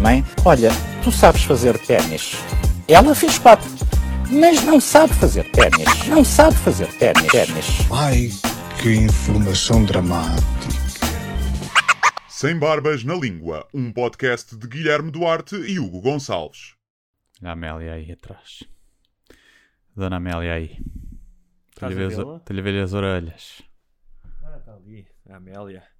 Mãe, olha, tu sabes fazer ténis. Ela fez quatro, mas não sabe fazer ténis. Não sabe fazer ténis. ténis. Ai, que informação dramática. Sem Barbas na Língua, um podcast de Guilherme Duarte e Hugo Gonçalves. A Amélia aí atrás. Dona Amélia aí. Estás vê-la? estou-lhe a ver as orelhas. Ah, está ali, a Amélia.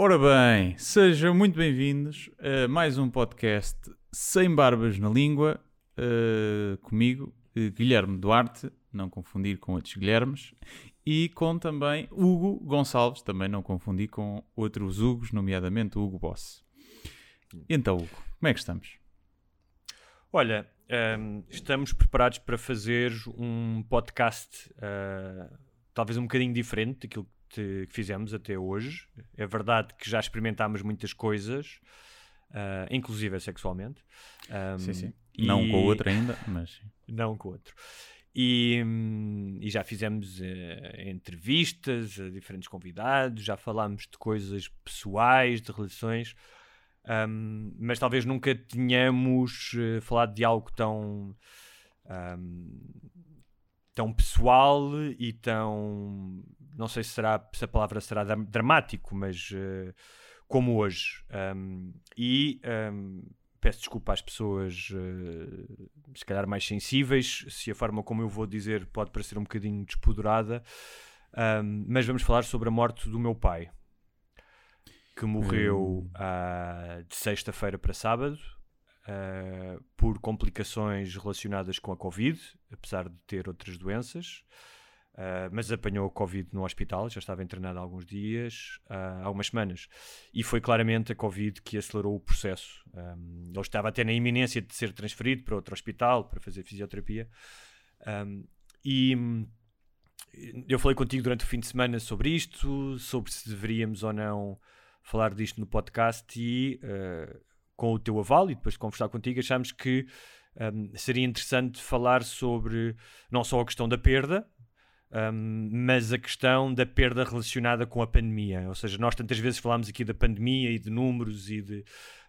Ora bem, sejam muito bem-vindos a mais um podcast Sem Barbas na Língua, eh, comigo, eh, Guilherme Duarte, não confundir com outros Guilhermes, e com também Hugo Gonçalves, também não confundir com outros Hugos, nomeadamente o Hugo Boss. Então, Hugo, como é que estamos? Olha, hum, estamos preparados para fazer um podcast ah, talvez um bocadinho diferente daquilo que, que fizemos até hoje. É verdade que já experimentámos muitas coisas, ah, inclusive sexualmente. Hum, Sim, sim. Não com o e- outro ainda, mas sim. não com o outro. E, hum, e já fizemos eh, entrevistas a diferentes convidados, já falámos de coisas pessoais, de relações, hum, mas talvez nunca tenhamos eh, falado de algo tão, hum, tão pessoal e tão. Não sei se, será, se a palavra será dram- dramático, mas eh, como hoje. Hum, e hum, peço desculpa às pessoas eh, se calhar mais sensíveis, se a forma como eu vou dizer pode parecer um bocadinho despoderada, ahm, mas vamos falar sobre a morte do meu pai, que morreu ah, de sexta-feira para sábado. ah, por complicações relacionadas com a Covid, apesar de ter outras doenças, ah, mas apanhou a Covid no hospital, já estava internado há alguns dias, ah, há algumas semanas, e foi claramente a Covid que acelerou o processo. Um, ele estava até na iminência de ser transferido para outro hospital para fazer fisioterapia. Um, e hum, eu falei contigo durante o fim de semana sobre isto, sobre se deveríamos ou não falar disto no podcast e uh, com o teu aval e depois de conversar contigo achámos que um, seria interessante falar sobre não só a questão da perda, um, mas a questão da perda relacionada com a pandemia. Ou seja, nós tantas vezes falámos aqui da pandemia e de números e de,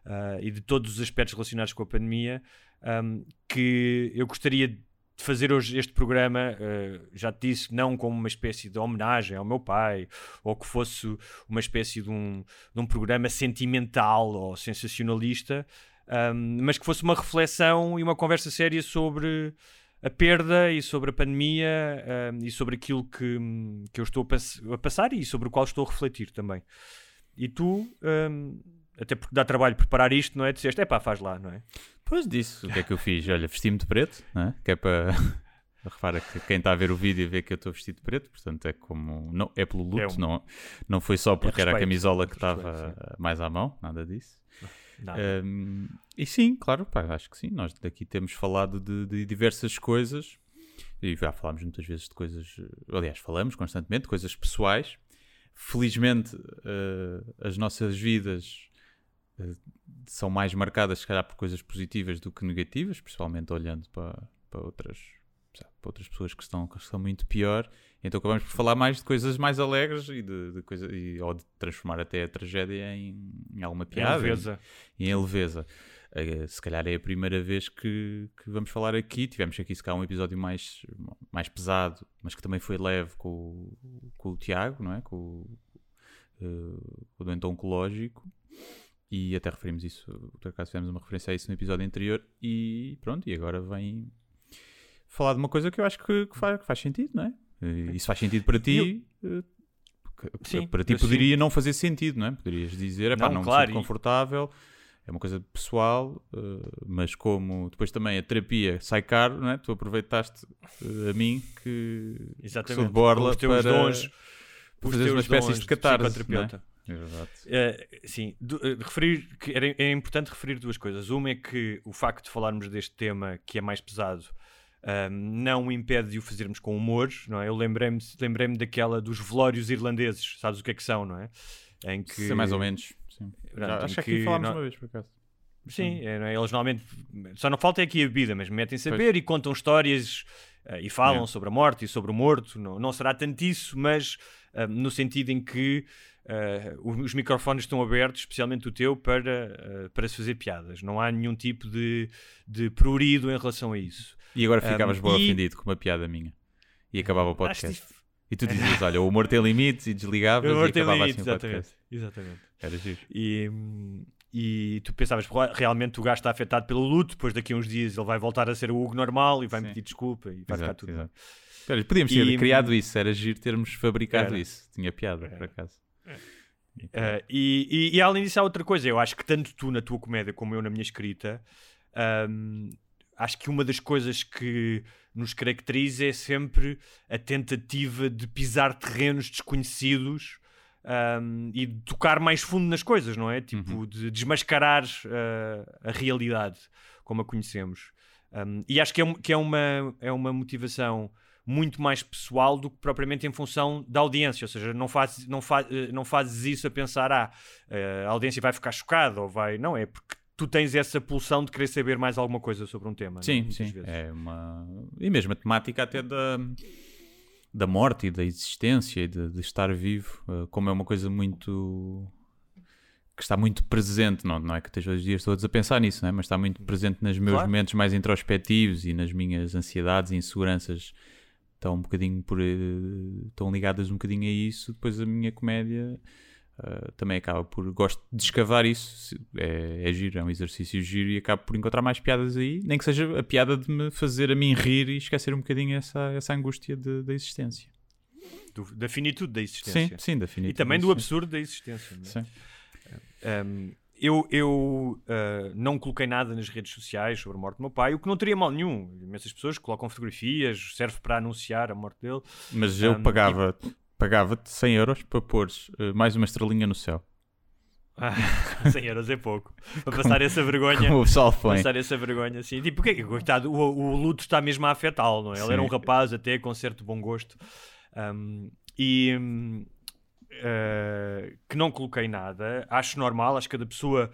ah, e de todos os aspectos relacionados com a pandemia, um, que eu gostaria de fazer hoje este programa, ah, já te disse, não como uma espécie de homenagem ao meu pai, ou que fosse uma espécie de um, de um programa sentimental ou sensacionalista, um, mas que fosse uma reflexão e uma conversa séria sobre a perda e sobre a pandemia um, e sobre aquilo que, que eu estou a, pass- a passar e sobre o qual estou a refletir também. E tu, um, até porque dá trabalho preparar isto, não é? Disseste, é pá, faz lá, não é? Pois disso, o que é que eu fiz? Olha, vesti-me de preto, não é? que é para. Repara que quem está a ver o vídeo vê que eu estou vestido de preto, portanto é como. Não, é pelo luto, É um- não, não foi só porque era a respeito, camisola que respeito, estava mais à mão, nada disso. Nada. Um, e sim, claro, pá, acho que sim. Nós daqui temos falado de, de diversas coisas e já falámos muitas vezes de coisas, aliás, falamos constantemente de coisas pessoais. Felizmente, eh, as nossas vidas eh, são mais marcadas, se calhar, por coisas positivas do que negativas, principalmente olhando para, para, outras, sabe, para outras pessoas que estão, que estão muito pior. Então acabamos por falar mais de coisas mais alegres e de, de coisa, e, ou de transformar até a tragédia em, em alguma piada leveza. e em leveza. Eh, se calhar é a primeira vez que, que vamos falar aqui. Tivemos aqui, se calhar, um episódio mais, mais pesado, mas que também foi leve com, o- com o Tiago, não é? Com, o- eh, com o doente oncológico. E até referimos isso, por acaso fizemos uma referência a isso no episódio anterior. E pronto, e agora vem falar de uma coisa que eu acho que, que faz, que faz sentido, não é? Eh, Isso faz sentido para ti. eh, que- Sim, para ti eu sim. poderia não fazer sentido, não é? Poderias dizer, "Epá, Não, não, me claro, sinto e- confortável, é uma coisa pessoal, eh, mas como depois também a terapia sai caro, não é? Tu aproveitaste eh, a mim que, que sou Exatamente. de borla para, dons, fazeres uma espécie de catarse, não é? Exato. Uh, sim, do, uh, referir que era, é importante referir duas coisas. Uma é que o facto de falarmos deste tema que é mais pesado uh, não impede de o fazermos com humor, não é? Eu lembrei-me lembrei daquela dos velórios irlandeses, sabes o que é que são, não é? Em que Sim, mais ou menos. Já, acho que aqui falámos não... uma vez por acaso. Sim, é, é? eles normalmente só não falta é aqui a bebida, mas metem-se a beber e contam histórias uh, e falam é. sobre a morte e sobre o morto. Não, não será tanto isso, mas uh, no sentido em que uh, os microfones estão abertos, especialmente o teu, para, para se fazer piadas. Não há nenhum tipo de, de prurido em relação a isso. E agora ficavas um, bom e... ofendido com uma piada minha. E acabava o podcast. E tu dizias, olha, o humor tem limites e desligavas e acabava limites, assim o podcast. Exatamente. Era giro. E, e tu pensavas, realmente o gajo está afetado pelo luto, depois daqui a uns dias ele vai voltar a ser o Hugo normal e vai me pedir desculpa e vai exato, ficar tudo exato. bem. Podíamos ter e, criado isso, era giro termos fabricado era. isso. Tinha piada, era. por acaso. Uh, e, e, e, além disso há outra coisa, eu acho que tanto tu na tua comédia como eu na minha escrita, um, acho que uma das coisas que nos caracteriza é sempre a tentativa de pisar terrenos desconhecidos um, e de tocar mais fundo nas coisas, não é? Tipo, uhum. de desmascarar uh, a realidade como a conhecemos. Um, e acho que, é, que é, uma, é uma motivação muito mais pessoal do que propriamente em função da audiência, ou seja, não, faz, não, faz, eh, não fazes isso a pensar, ah, eh, a audiência vai ficar chocada ou vai. Não, é porque tu tens essa pulsão de querer saber mais alguma coisa sobre um tema. Sim, não? sim. Vezes. É uma... E mesmo a temática até da da morte e da existência e de, de estar vivo, uh, como é uma coisa muito que está muito presente, não, não é que esteja os dias todos a pensar nisso, é? mas está muito presente nos meus claro. momentos mais introspectivos e nas minhas ansiedades e inseguranças estão um bocadinho por uh, estão ligadas um bocadinho a isso, depois a minha comédia Uh, também acaba por. Gosto de escavar isso, é, é giro, é um exercício giro e acabo por encontrar mais piadas aí, nem que seja a piada de me fazer a mim rir e esquecer um bocadinho essa, essa angústia de, da existência. Do, da finitude da existência. Sim, sim, da finitude. E também do absurdo da existência. É? Sim. Um, eu eu uh, não coloquei nada nas redes sociais sobre a morte do meu pai, o que não teria mal nenhum. Imensas pessoas colocam fotografias, serve para anunciar a morte dele. Mas eu um, pagava. E pagava-te 100 euros para pôres uh, mais uma estrelinha no céu. Ah, 100 euros é pouco. Para passar essa vergonha. Como o pessoal foi. Passar essa vergonha, assim. Tipo, porque é coitado, o, o luto está mesmo a afetá-lo, não é? Ele Sim. era um rapaz até com certo bom gosto. Um, e. Uh, que não coloquei nada. Acho normal, acho que cada pessoa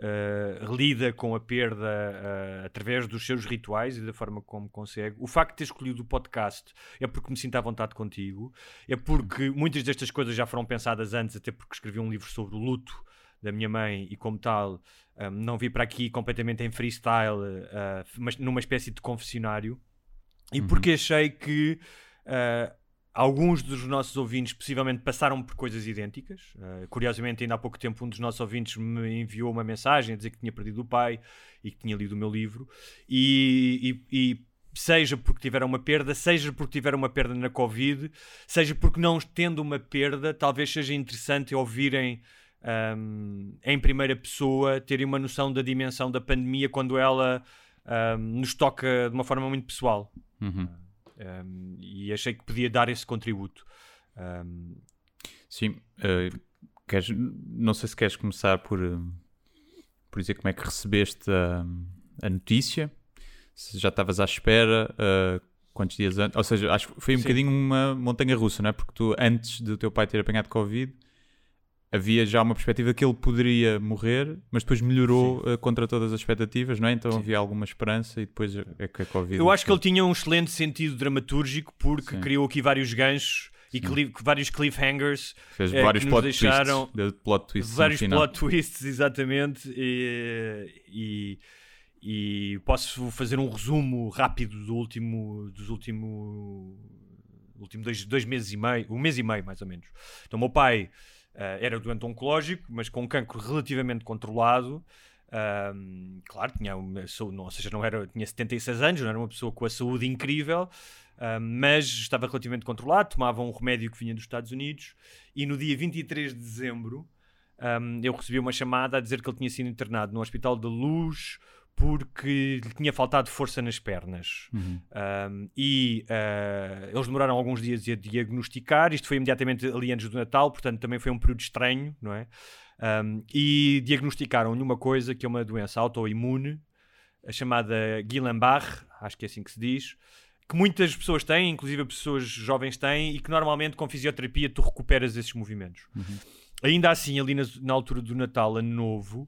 uh, lida com a perda uh, através dos seus rituais e da forma como consegue. O facto de ter escolhido o podcast é porque me sinto à vontade contigo, é porque muitas destas coisas já foram pensadas antes, até porque escrevi um livro sobre o luto da minha mãe e como tal um, não vi para aqui completamente em freestyle, uh, mas numa espécie de confessionário. E uhum. porque achei que uh, Alguns dos nossos ouvintes possivelmente passaram por coisas idênticas. Uh, curiosamente, ainda há pouco tempo, um dos nossos ouvintes me enviou uma mensagem a dizer que tinha perdido o pai e que tinha lido o meu livro. E, e, e seja porque tiveram uma perda, seja porque tiveram uma perda na Covid, seja porque não tendo uma perda, talvez seja interessante ouvirem um, em primeira pessoa, terem uma noção da dimensão da pandemia quando ela um, nos toca de uma forma muito pessoal. Uhum. Um, e achei que podia dar esse contributo. Um... Sim, uh, queres, não sei se queres começar por, uh, por dizer como é que recebeste a, a notícia, se já estavas à espera, uh, quantos dias antes, ou seja, acho que foi um Sim. bocadinho uma montanha russa, não é? Porque tu, antes do teu pai ter apanhado Covid, havia já uma perspectiva que ele poderia morrer, mas depois melhorou uh, contra todas as expectativas, não é? Então Sim. havia alguma esperança e depois é que a Covid. Eu acho que ele tinha um excelente sentido dramatúrgico porque Sim. criou aqui vários ganchos e cli vários cliffhangers Fez é, vários que plot deixaram twists, plot twists vários plot twists exatamente e, e, e, posso fazer um resumo rápido do último dos último último dois, dois meses e meio um mês e meio mais ou menos então meu pai era doente oncológico, mas com um cancro relativamente controlado. Um, claro, tinha uma ou seja, não era, tinha 76 anos, não era uma pessoa com a saúde incrível, mas estava relativamente controlado, tomava um remédio que vinha dos Estados Unidos e no dia 23 de dezembro um, eu recebi uma chamada a dizer que ele tinha sido internado no Hospital da Luz porque lhe tinha faltado força nas pernas. Uhum. Um, e uh, eles demoraram alguns dias a diagnosticar. Isto foi imediatamente ali antes do Natal, portanto também foi um período estranho, não é? Um, e diagnosticaram-lhe uma coisa que é uma doença autoimune, a chamada Guillain-Barré, acho que é assim que se diz, que muitas pessoas têm, inclusive pessoas jovens têm, e que normalmente com fisioterapia tu recuperas esses movimentos. Uhum. Ainda assim, ali na, na, altura do Natal, ano novo,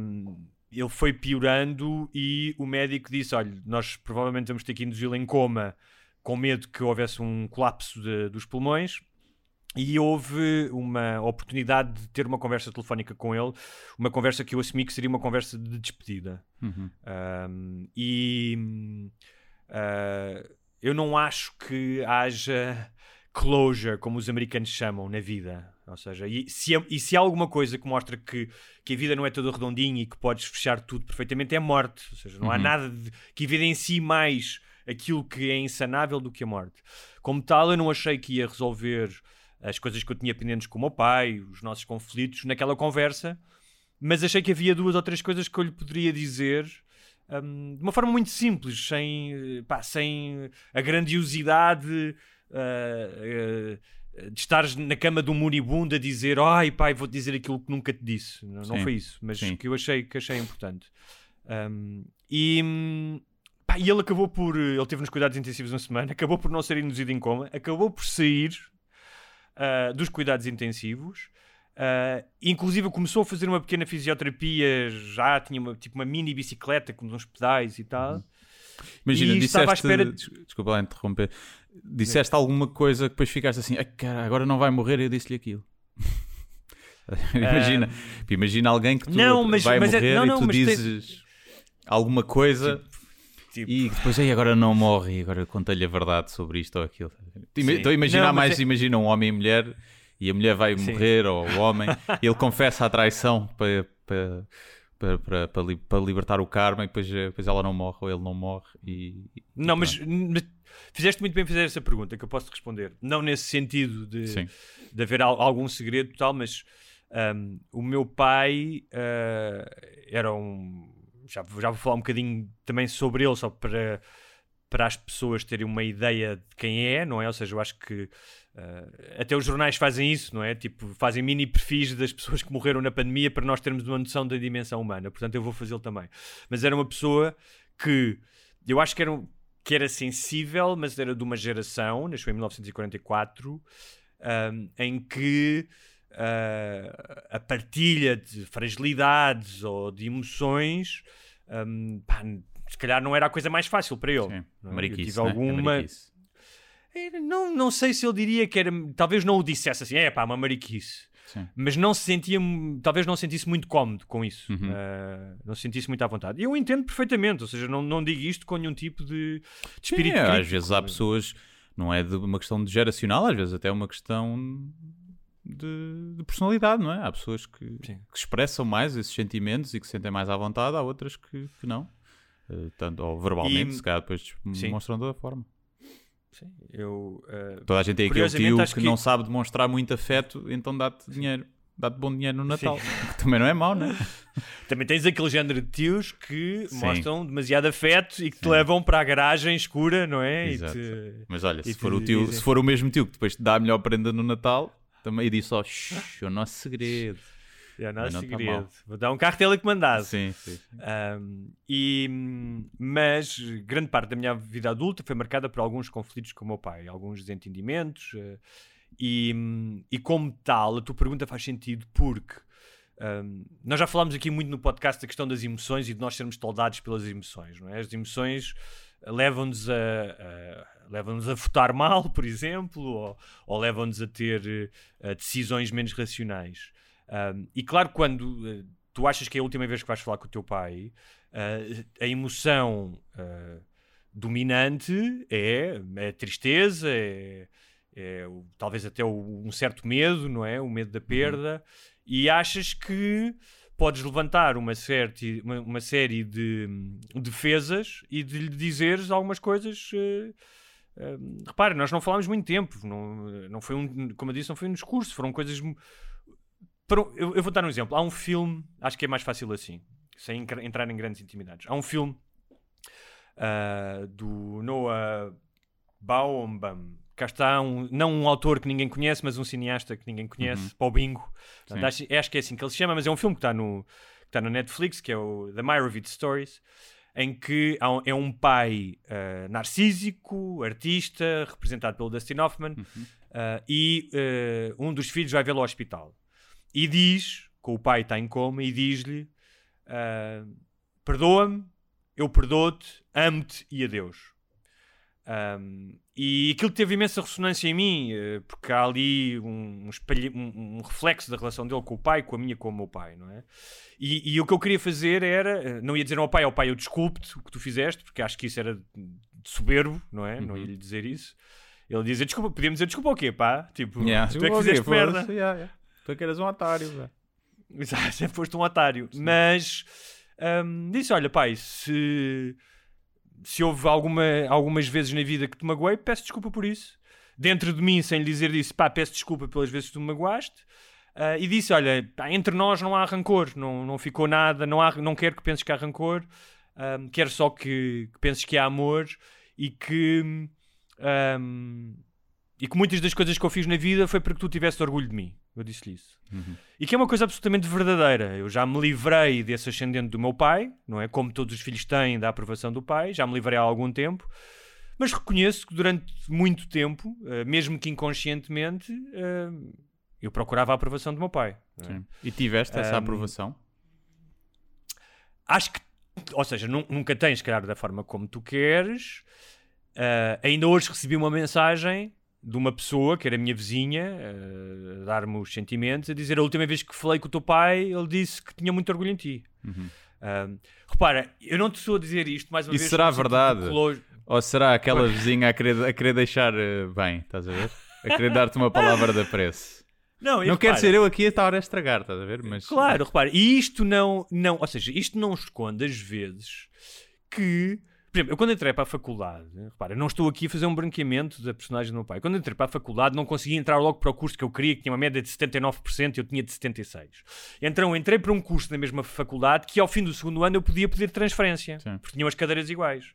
um, ele foi piorando e o médico disse: Olha, nós provavelmente vamos ter que induzi-lo em coma com medo que houvesse um colapso de, dos pulmões. E houve uma oportunidade de ter uma conversa telefónica com ele, uma conversa que eu assumi que seria uma conversa de despedida. Uhum. Um, e uh, eu não acho que haja closure, como os americanos chamam, na vida. Ou seja, e se, e se há alguma coisa que mostra que, que a vida não é toda redondinha e que podes fechar tudo perfeitamente, é a morte. Ou seja, não Uhum. há nada de, que evidencie mais aquilo que é insanável do que a morte. Como tal, eu não achei que ia resolver as coisas que eu tinha pendentes com o meu pai, os nossos conflitos, naquela conversa, mas achei que havia duas ou três coisas que eu lhe poderia dizer hum, de uma forma muito simples, sem, pá, sem a grandiosidade uh, uh, de estares na cama de um moribundo a dizer ai pai, vou-te dizer aquilo que nunca te disse. Não, não foi isso, mas sim. que eu achei, que achei importante. Um, e, pá, e ele acabou por. Ele teve nos cuidados intensivos uma semana, acabou por não ser induzido em coma, acabou por sair uh, dos cuidados intensivos. Uh, inclusive começou a fazer uma pequena fisioterapia, já tinha uma, tipo uma mini bicicleta com uns pedais e tal. Imagina, E estava à disseste. espera de- des- Desculpa lá interromper. Disseste alguma coisa que depois ficaste assim, "Ai, cara, agora não vai morrer, eu disse-lhe aquilo. imagina, imagina alguém que tu Não, mas- vai mas é- morrer não, e não, tu mas tem- dizes alguma coisa Tipo, e depois aí agora não morre e agora conta-lhe a verdade sobre isto ou aquilo. Sim. Estou a imaginar Não, mais, é- imagina um homem e mulher e a mulher vai Sim. morrer ou o homem e ele confessa a traição para, para, para, para, para li- para libertar o karma e depois, eh, depois ela não morre ou ele não morre e, e Não, mas, mas fizeste muito bem fazer essa pergunta que eu posso responder. Não nesse sentido de, Sim. de haver al- algum segredo tal, mas um, o meu pai uh, era um. Já, já vou falar um bocadinho também sobre ele, só para, para as pessoas terem uma ideia de quem é, não é? Ou seja, eu acho que uh, até os jornais fazem isso, não é? Tipo, fazem mini perfis das pessoas que morreram na pandemia para nós termos uma noção da dimensão humana. Portanto, eu vou fazê-lo também. Mas era uma pessoa que eu acho que era, um- que era sensível, mas era de uma geração, nasceu em 1944, um, em que uh, a partilha de fragilidades ou de emoções um, pá, se calhar não era a coisa mais fácil para ele. Sim. não é? Eu Mariquice, tive né? É alguma. Era- Não, não sei se ele diria que era. Talvez não o dissesse assim, é pá, uma mariquice. Sim. Mas não se sentia. Talvez não se sentisse muito cómodo com isso. Uhum. Uh, não se sentisse muito à vontade. E eu entendo perfeitamente, ou seja, não, não digo isto com nenhum tipo de, de Sim, espírito às crítico. vezes há pessoas, não é de uma questão de geracional, às vezes até é uma questão de, de personalidade, não é? Há pessoas que, Sim. que expressam mais esses sentimentos e que se sentem mais à vontade, há outras que, que não. Eh, tanto, ou verbalmente, E- se calhar depois Sim. demonstram de outra forma. Sim, eu, uh, Toda a gente tem aquele Curiosamente, tio que, que- não sabe demonstrar muito afeto, então dá-te dinheiro. Dá-te bom dinheiro no Natal. Que também não é mau, não é? Também tens aquele género de tios que Sim. mostram demasiado afeto e que te levam para a garagem escura, não é? E Exato. te- Mas olha, E se for, o tio, dizem- se for o mesmo tio que depois te dá a melhor prenda no Natal, também diz só, "Shhh, é o nosso segredo. É o nosso não tá segredo. mal. Vou dar um carro telecomandado. Sim, sim. sim. Um, e, mas grande parte da minha vida adulta foi marcada por alguns conflitos com o meu pai, alguns desentendimentos. eh, e, e como tal, a tua pergunta faz sentido porque um, nós já falámos aqui muito no podcast da questão das emoções e de nós sermos toldados pelas emoções. Não é? As emoções levam-nos a, a- levam-nos a votar mal, por exemplo, ou, ou levam-nos a ter eh, decisões menos racionais. Um, e claro, quando eh, tu achas que é a última vez que vais falar com o teu pai, eh, a emoção eh, dominante é, é a tristeza, é, é o- talvez até o- um certo medo, não é? O medo da perda, e achas que podes levantar uma, certi, uma, uma série de hum, defesas e de lhe dizeres algumas coisas. eh, eh, repara, nós não falámos muito tempo, não, não foi um, como eu disse, não foi um discurso, foram coisas. Para eu, eu vou dar um exemplo. Há um filme, acho que é mais fácil assim. sem entra- entrar em grandes intimidades. Há um filme ah, do Noah Baumbam. Cá está, um, não um autor que ninguém conhece, mas um cineasta que ninguém conhece, para o bingo. Portanto, acho, acho que é assim que ele se chama, mas é um filme que está no, que está no Netflix, que é o The Meyerowitz Stories, em que é um pai ah, narcísico, artista, representado pelo Dustin Hoffman, ah, e ah, um dos filhos vai vê-lo ao hospital. E diz, que o pai está em coma, e diz-lhe: ah, Perdoa-me, eu perdoo-te, amo-te e adeus. Um, e aquilo teve imensa ressonância em mim, eh, porque há ali um, espelho- um- um reflexo da relação dele com o pai, com a minha com o meu pai, não é? E, e o que eu queria fazer era, eh, não ia dizer ao pai, ao pai, eu desculpe-te o que tu fizeste, porque acho que isso era de soberbo, não é? Não ia lhe dizer isso. Ele dizia, desculpa, podíamos dizer desculpa o quê, pá? Tipo, Yeah, tu é que fizeste merda. yeah, yeah. Tu é que eras um otário. velho. Exato, sempre foste um otário. Mas hum, disse: Olha, pai, se, se houve alguma, algumas vezes na vida que te magoei, peço desculpa por isso. Dentro de mim, sem lhe dizer disso, pá, peço desculpa pelas vezes que tu me magoaste. Ah, e disse: Olha, pá, entre nós não há rancor, não, não ficou nada, não, há, não quero que penses que há rancor, hum, quero só que, que penses que há amor e que. hum, e que muitas das coisas que eu fiz na vida foi para que tu tivesse orgulho de mim. Eu disse-lhe isso. E que é uma coisa absolutamente verdadeira. Eu já me livrei desse ascendente do meu pai, não é? Como todos os filhos têm da aprovação do pai, já me livrei há algum tempo. Mas reconheço que durante muito tempo, eh, mesmo que inconscientemente, eh, eu procurava a aprovação do meu pai. é? E tiveste essa Um, aprovação? Acho que, ou seja, nu- nunca tens, calhar, da forma como tu queres. Ah, ainda hoje recebi uma mensagem de uma pessoa que era minha vizinha, a dar-me os sentimentos, a dizer a última vez que falei com o teu pai, ele disse que tinha muito orgulho em ti. Ah, repara, eu não te estou a dizer isto mais uma Isso vez. será no sentido verdade? Ou será aquela vizinha a querer, a querer deixar eh, bem, estás a ver? A querer dar-te uma palavra de apreço. Não, e Não quero ser eu aqui a estar a estragar, estás a ver? Mas Claro, repara, e isto não, não, ou seja, isto não esconde às vezes que, por exemplo, eu quando entrei para a faculdade, repara, não estou aqui a fazer um branqueamento da personagem do meu pai. Quando entrei para a faculdade não consegui entrar logo para o curso que eu queria, que tinha uma média de 79% e eu tinha de 76%. Então entrei para um curso na mesma faculdade que ao fim do segundo ano eu podia pedir transferência, Sim. porque tinham as cadeiras iguais.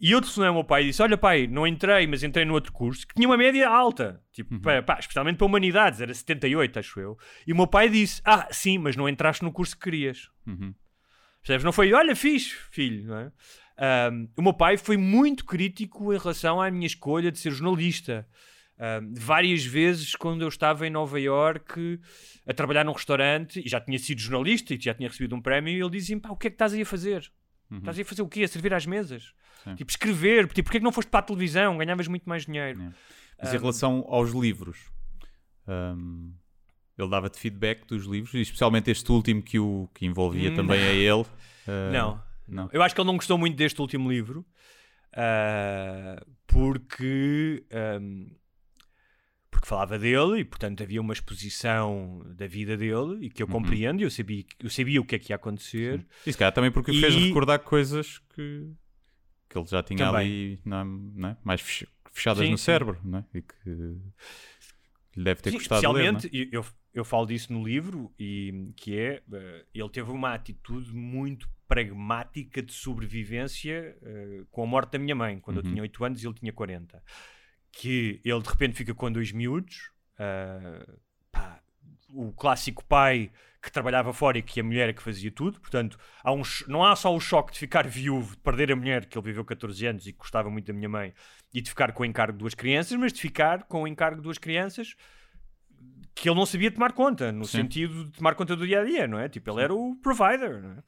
E eu telefonei ao meu pai e disse: Olha, pai, não entrei, mas entrei no outro curso que tinha uma média alta, tipo, pá, pá, especialmente para humanidades, era 78, acho eu. E o meu pai disse: Ah, sim, mas não entraste no curso que querias. Uhum. Percebes? Não foi, olha, fixe, filho, não é? Ahm, o meu pai foi muito crítico em relação à minha escolha de ser jornalista. Ahm, várias vezes, quando eu estava em Nova Iorque a trabalhar num restaurante e já tinha sido jornalista e já tinha recebido um prémio, ele dizia-me: pá, o que é que estás aí a fazer? Estás aí a fazer o quê? A servir às mesas? Sim. Tipo, escrever. Tipo, porquê é que não foste para a televisão? Ganhavas muito mais dinheiro. É. Mas em relação aos livros, hum, ele dava-te feedback dos livros, e especialmente este último que, o, que envolvia Hum, também a ele. uh, Não. Não. Eu acho que ele não gostou muito deste último livro ah, porque, ahm, porque falava dele e, portanto, havia uma exposição da vida dele e que eu compreendo e eu sabia, eu sabia o que é que ia acontecer. E se calhar também porque o fez E- recordar coisas que, que ele já tinha Também. ali não é, é? mais fech- fechadas Sim, no sim. cérebro, não é? E que lhe deve ter Sim, gostado de ler. não é? especialmente, eu, eu, eu falo disso no livro, e que é, eh, ele teve uma atitude muito pragmática de sobrevivência eh, com a morte da minha mãe, quando eu tinha 8 anos e ele tinha 40. Que ele de repente fica com dois miúdos, ah, pá, o clássico pai que trabalhava fora e que a mulher é que fazia tudo, portanto, há um, não há só o choque de ficar viúvo, de perder a mulher, que ele viveu 14 anos e que gostava muito da minha mãe, e de ficar com o encargo de duas crianças, mas de ficar com o encargo de duas crianças que ele não sabia tomar conta, no Sim. sentido de tomar conta do dia a dia, não é? Tipo, ele era o provider, não é?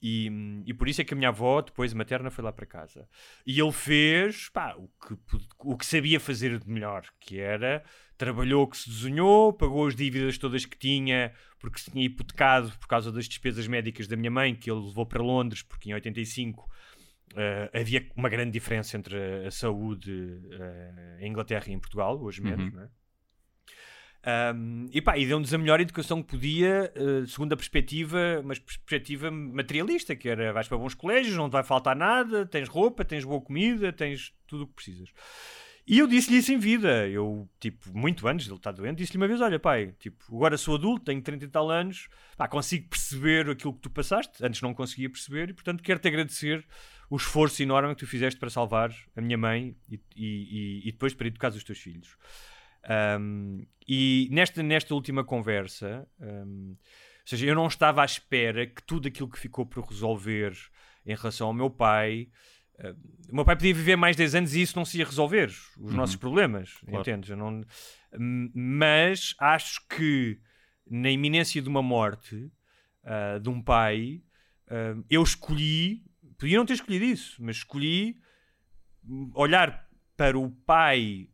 E, e por isso é que a minha avó, depois materna, foi lá para casa. E ele fez pá, o, que, o que sabia fazer de melhor, que era trabalhou que se desenhou, pagou as dívidas todas que tinha, porque se tinha hipotecado por causa das despesas médicas da minha mãe, que ele levou para Londres, porque em 85 eh, havia uma grande diferença entre a, a saúde eh, em Inglaterra e em Portugal, hoje menos, Uhum. não é? Um, e pá, e deu-nos a melhor educação que podia, eh, segundo a perspectiva, mas perspectiva materialista, que era vais para bons colégios, não te vai faltar nada, tens roupa, tens boa comida, tens tudo o que precisas. E eu disse-lhe isso em vida. Eu, tipo, muito antes ele estar doente, disse-lhe uma vez: Olha, pai, tipo, agora sou adulto, tenho 30 e tal anos, pá, consigo perceber aquilo que tu passaste. Antes não conseguia perceber, e portanto quero-te agradecer o esforço enorme que tu fizeste para salvar a minha mãe e, e, e depois para educar os teus filhos. Um, e nesta, nesta última conversa, um, ou seja, eu não estava à espera que tudo aquilo que ficou por resolver em relação ao meu pai. Uh, o meu pai podia viver mais 10 anos e isso não se ia resolver, os uhum. nossos problemas, claro. entendes? Eu não... Mas acho que na iminência de uma morte uh, de um pai, uh, eu escolhi, podia não ter escolhido isso, mas escolhi olhar para o pai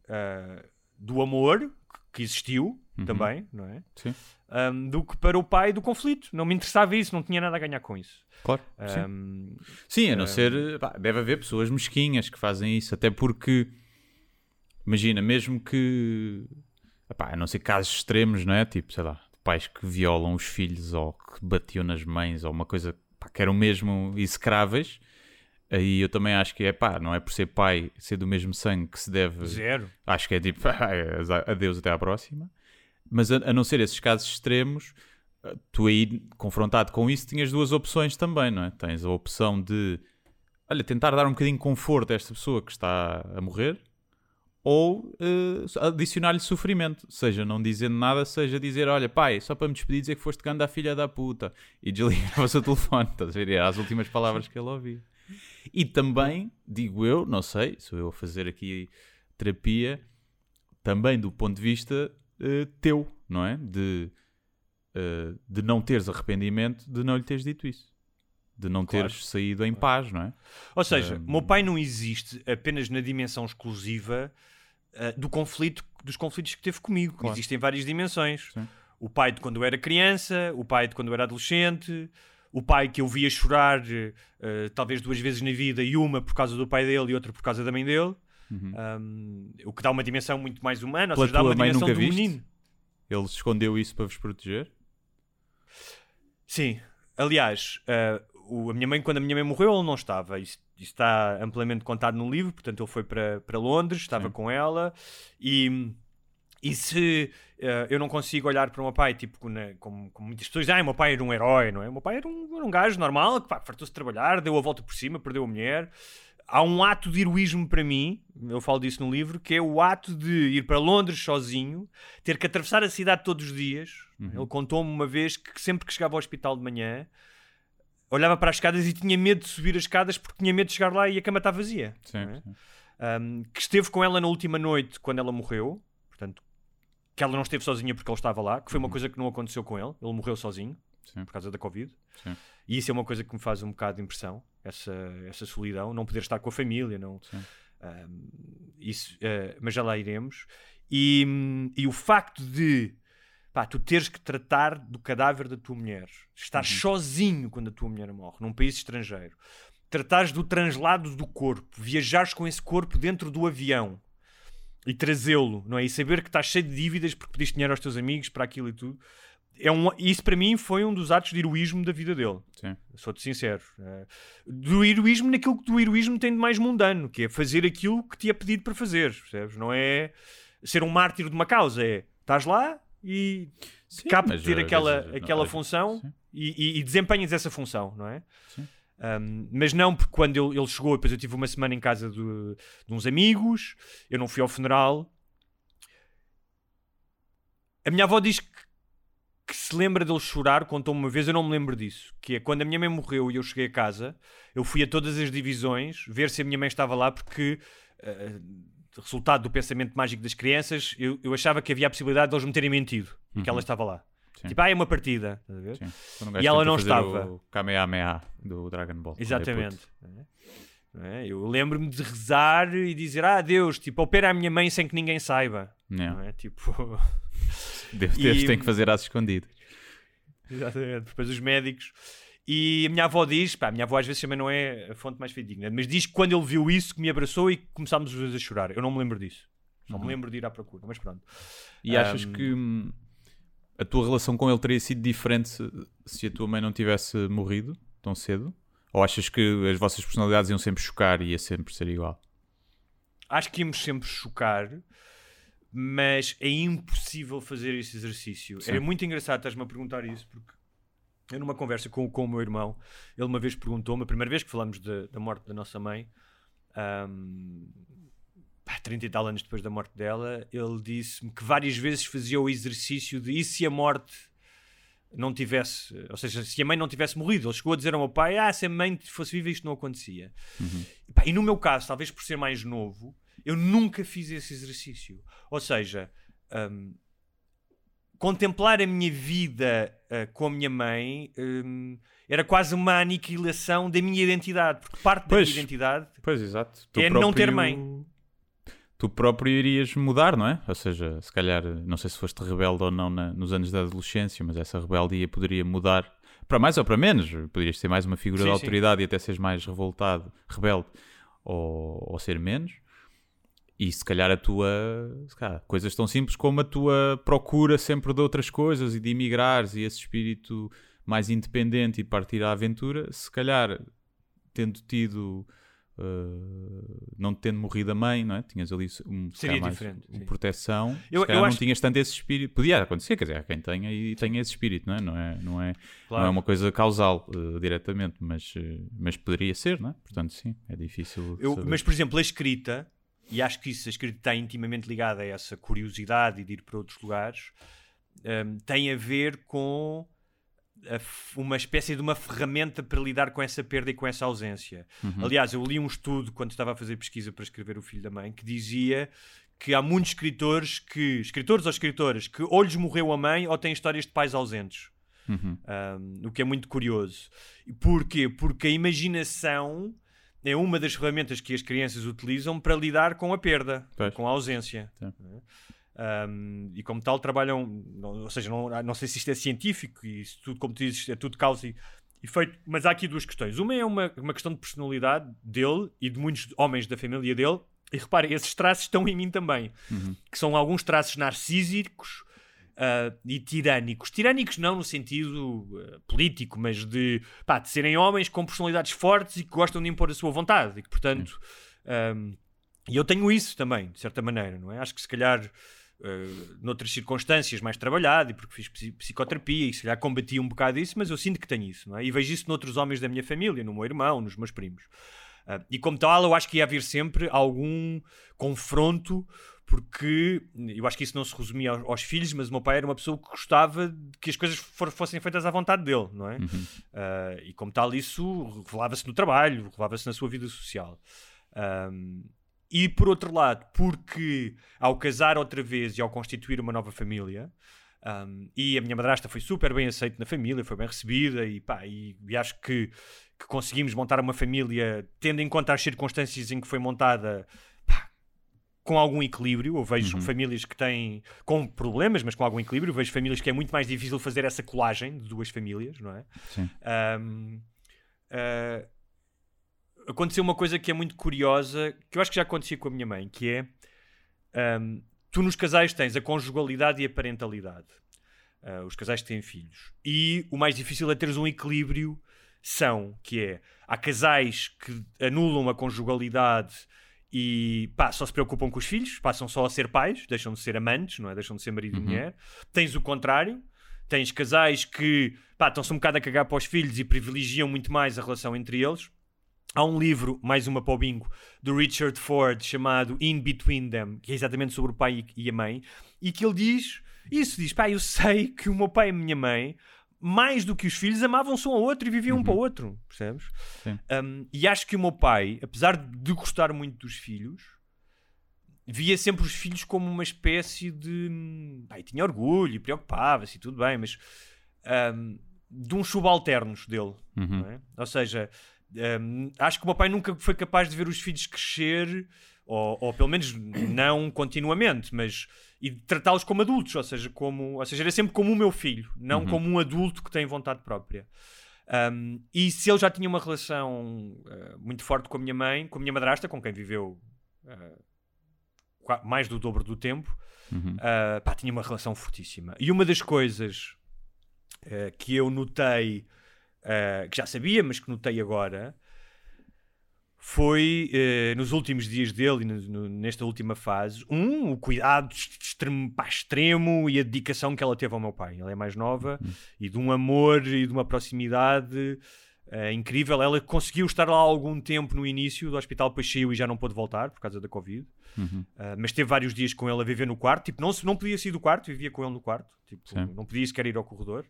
do amor que existiu uhum. também, não é? Sim. Um, do que para o pai do conflito. Não me interessava isso, não tinha nada a ganhar com isso. Claro. Um, sim. sim, a não um... ser. Pá, deve haver pessoas mesquinhas que fazem isso, até porque. Imagina, mesmo que. Epá, a não ser casos extremos, não é? Tipo, sei lá, pais que violam os filhos ou que batiam nas mães ou uma coisa pá, que eram mesmo execráveis Aí eu também acho que é pá, não é por ser pai, ser do mesmo sangue que se deve. Zero. Acho que é tipo, adeus, até à próxima. Mas a, a, não ser esses casos extremos, tu aí, confrontado com isso, tinhas duas opções também, não é? Tens a opção de, olha, tentar dar um bocadinho de conforto a esta pessoa que está a morrer, ou uh, adicionar-lhe sofrimento, seja não dizendo nada, seja dizer, olha pai, só para me despedir dizer que foste grande a filha da puta, e desligar o seu telefone, estás a ver? É as últimas palavras que ele ouvia. E também, digo eu, não sei, sou eu a fazer aqui terapia, também do ponto de vista uh, teu, não é? De, uh, de não teres arrependimento de não lhe teres dito isso. De não claro. teres saído em paz, não é? Ou seja, um... meu pai não existe apenas na dimensão exclusiva uh, do conflito, dos conflitos que teve comigo. Claro. Existem várias dimensões. Sim. O pai de quando eu era criança, o pai de quando eu era adolescente, o pai que eu via chorar uh, talvez duas vezes na vida e uma por causa do pai dele e outra por causa da mãe dele. Uhum. Um, o que dá uma dimensão muito mais humana, ou seja, dá uma dimensão do viste? menino. Ele escondeu isso para vos proteger? Sim. Aliás, uh, o, a minha mãe, quando a minha mãe morreu, ele não estava. Isso, isso está amplamente contado no livro. Portanto, ele foi para, para Londres, estava Sim. com ela e e se uh, eu não consigo olhar para o meu pai, tipo, como, como muitas pessoas dizem, ah, o meu pai era um herói, não é? O meu pai era um, era um gajo normal, que fartou-se de trabalhar, deu a volta por cima, perdeu a mulher. Há um ato de heroísmo para mim, eu falo disso no livro, que é o ato de ir para Londres sozinho, ter que atravessar a cidade todos os dias. Uhum. Ele contou-me uma vez que sempre que chegava ao hospital de manhã, olhava para as escadas e tinha medo de subir as escadas porque tinha medo de chegar lá e a cama está vazia. Sim, é? Um, que esteve com ela na última noite quando ela morreu, portanto, que ela não esteve sozinha porque ele estava lá, que foi uma uhum. coisa que não aconteceu com ele. Ele morreu sozinho Sim. por causa da Covid. Sim. E isso é uma coisa que me faz um bocado de impressão, essa, essa solidão, não poder estar com a família, não. Um, isso, uh, mas já lá iremos. E, e o facto de pá, tu teres que tratar do cadáver da tua mulher, estar uhum. sozinho quando a tua mulher morre, num país estrangeiro, tratares do translado do corpo, viajares com esse corpo dentro do avião e trazê-lo, não é? E saber que estás cheio de dívidas porque pediste dinheiro aos teus amigos para aquilo e tudo. É um, isso para mim foi um dos atos de heroísmo da vida dele. Sou-te sincero. É, do heroísmo naquilo que do heroísmo tem de mais mundano, que é fazer aquilo que te é pedido para fazer. Percebes? Não é ser um mártir de uma causa, é estás lá e Sim, cabe ter aquela, aquela função e, e, e desempenhas essa função, não é? Sim. Um, mas não porque quando ele, ele, chegou, depois eu tive uma semana em casa de, de, uns amigos, eu não fui ao funeral. A minha avó diz que, que se lembra dele chorar, contou-me uma vez, eu não me lembro disso. Que é quando a minha mãe morreu e eu cheguei a casa, eu fui a todas as divisões ver se a minha mãe estava lá, porque. Uh, resultado do pensamento mágico das crianças, eu, eu achava que havia a possibilidade de eles me terem mentido uhum. que ela uhum. estava lá. Sim. Tipo, ah, é uma partida. E ela não estava. O Kamehameha do Dragon Ball. Exatamente. É? Eu lembro-me de rezar e dizer, ah, Deus, tipo, opera a minha mãe sem que ninguém saiba. Não. não é? Tipo. Deus, Deus e... tem que fazer às escondidas. Exatamente. Depois os médicos. E a minha avó diz, pá, a minha avó às vezes também não é a fonte mais fidedigna, mas diz que quando ele viu isso que me abraçou e começámos os dois a chorar. Eu não me lembro disso. Só uhum. me lembro de ir à procura, mas pronto. E um... achas que hum, a tua relação com ele teria sido diferente se, se, a tua mãe não tivesse morrido tão cedo? Ou achas que as vossas personalidades iam sempre chocar e ia sempre ser igual? acho que íamos sempre chocar, mas é impossível fazer esse exercício. Sim. É muito engraçado estás-me a perguntar isso, porque eu numa conversa com, com o meu irmão, ele uma vez perguntou-me, a primeira vez que falamos de- da morte da nossa mãe, pá, 30 e tal anos depois da morte dela, ele disse-me que várias vezes fazia o exercício de e se a morte não tivesse, ou seja, se a mãe não tivesse morrido, ele chegou a dizer ao meu pai: Ah, se a mãe fosse viva, isto não acontecia. E, pá, e no meu caso, talvez por ser mais novo, eu nunca fiz esse exercício. Ou seja, hum, contemplar a minha vida ah, com a minha mãe hum, era quase uma aniquilação da minha identidade, porque parte Pois. da minha identidade Pois, exato. É não ter mãe. Tu próprio irias mudar, não é? Ou seja, se calhar, não sei se foste rebelde ou não na- nos anos da adolescência, mas essa rebeldia poderia mudar para mais ou para menos. Poderias ser mais uma figura Sim, de sim. autoridade e até seres mais revoltado, rebelde, ou, ou ser menos. E se calhar a tua. calhar, coisas tão simples como a tua procura sempre de outras coisas e de emigrares e esse espírito mais independente e partir à aventura, se calhar tendo tido. Uh, não tendo morrido a mãe, não é? Tinhas ali um, se Seria mais diferente, sim. proteção. Eu- eu não acho- tinhas tanto esse espírito. Podia acontecer, quer dizer, há quem tenha e tenha esse espírito, não é? Não é, não é, Claro. não é uma coisa causal uh, diretamente, mas, uh, mas poderia ser, não é? Portanto, sim, é difícil. Eu- mas, por exemplo, a escrita, e acho que isso, a escrita está intimamente ligada a essa curiosidade de ir para outros lugares, hum, tem a ver com uma espécie de uma ferramenta para lidar com essa perda e com essa ausência. Uhum. Aliás, eu li um estudo quando estava a fazer pesquisa para escrever O Filho da Mãe que dizia que há muitos escritores que, escritores ou escritoras, que ou lhes morreu a mãe ou têm histórias de pais ausentes. Uhum. Um, o que é muito curioso. Porquê? Porque a imaginação é uma das ferramentas que as crianças utilizam para lidar com a perda, Pois. com a ausência. Sim. Um, e como tal trabalham, ou seja, não, não sei se isto é científico e isso tudo, como tu dizes, é tudo causa e efeito, mas há aqui duas questões. Uma é uma, uma questão de personalidade dele e de muitos homens da família dele, e reparem, esses traços estão em mim também, que são alguns traços narcísicos ah, e tirânicos. Tirânicos não no sentido ah, político, mas de, pá, de serem homens com personalidades fortes e que gostam de impor a sua vontade e que, portanto, ahm, e eu tenho isso também, de certa maneira, não é? Acho que se calhar uh, noutras circunstâncias mais trabalhado e porque fiz psi- psicoterapia e se calhar combati um bocado isso, mas eu sinto que tenho isso, é? E vejo isso noutros homens da minha família, no meu irmão, nos meus primos. Uh, e como tal, eu acho que ia haver sempre algum confronto, porque eu acho que isso não se resumia aos, aos filhos, mas o meu pai era uma pessoa que gostava de que as coisas for- fossem feitas à vontade dele, não é? Uh, e como tal, isso revelava-se no trabalho, revelava-se na sua vida social. Um, e por outro lado, porque ao casar outra vez e ao constituir uma nova família, um, e a minha madrasta foi super bem aceita na família, foi bem recebida, e, pá, e, e acho que, que conseguimos montar uma família tendo em conta as circunstâncias em que foi montada. pá, Com algum equilíbrio, eu vejo famílias que têm com problemas, mas com algum equilíbrio. Eu vejo famílias que é muito mais difícil fazer essa colagem de duas famílias, não é? Sim. Um, uh, aconteceu uma coisa que é muito curiosa, que eu acho que já acontecia com a minha mãe, que é um, tu nos casais tens a conjugalidade e a parentalidade. Uh, os casais que têm filhos. E o mais difícil é teres um equilíbrio são, que é, há casais que anulam a conjugalidade e pá, só se preocupam com os filhos, passam só a ser pais, deixam de ser amantes, não é? Deixam de ser marido e mulher. Tens o contrário, tens casais que pá, estão-se um bocado a cagar para os filhos e privilegiam muito mais a relação entre eles. Há um livro, mais uma para o bingo, do Richard Ford, chamado In Between Them, que é exatamente sobre o pai e a mãe, e que ele diz isso: diz, pá, eu sei que o meu pai e a minha mãe, mais do que os filhos, amavam-se um ao outro e viviam um para o outro, percebes? Sim. Um, e acho que o meu pai, apesar de gostar muito dos filhos, via sempre os filhos como uma espécie de. hum, Pá, tinha orgulho e preocupava-se e tudo bem, mas. hum, de uns subalternos dele. não é? Ou seja, hum, acho que o meu pai nunca foi capaz de ver os filhos crescer, ou, ou pelo menos não continuamente, mas. e de tratá-los como adultos, ou seja, como, ou seja, era sempre como o meu filho, não como um adulto que tem vontade própria. Um, e se ele já tinha uma relação uh, muito forte com a minha mãe, com a minha madrasta, com quem viveu uh, mais do dobro do tempo, uh, pá, tinha uma relação fortíssima. E uma das coisas que eu notei, uh, que já sabia, mas que notei agora, foi eh, nos últimos dias dele e no- no- nesta última fase, um, o cuidado ex- extremo, pá, extremo e a dedicação que ela teve ao meu pai. Ela é mais nova e de um amor e de uma proximidade eh, incrível. Ela conseguiu estar lá algum tempo no início do hospital, depois saiu e já não pôde voltar por causa da Covid. Uhum. Uh, mas teve vários dias com ele a viver no quarto, tipo, não, não podia sair do quarto, vivia com ele no quarto, tipo, Sim. não podia sequer ir ao corredor.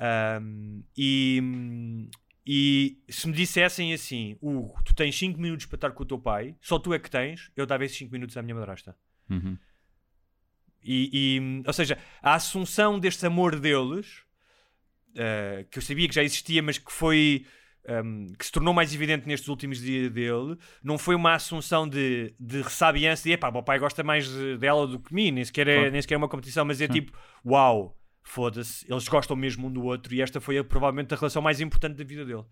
Um, e, e se me dissessem assim, Hugo, tu tens 5 minutos para estar com o teu pai, só tu é que tens, eu dava esses 5 minutos à minha madrasta. Uhum. E, e, ou seja, a assunção deste amor deles, uh, que eu sabia que já existia, mas que foi. um, que se tornou mais evidente nestes últimos dias dele, não foi uma assunção de, de ressabiança de epá, o meu pai gosta mais de- dela do que mim, nem sequer é, Claro. nem sequer é uma competição, mas é tipo, uau, foda-se, eles gostam mesmo um do outro e esta foi a- provavelmente a relação mais importante da vida dele.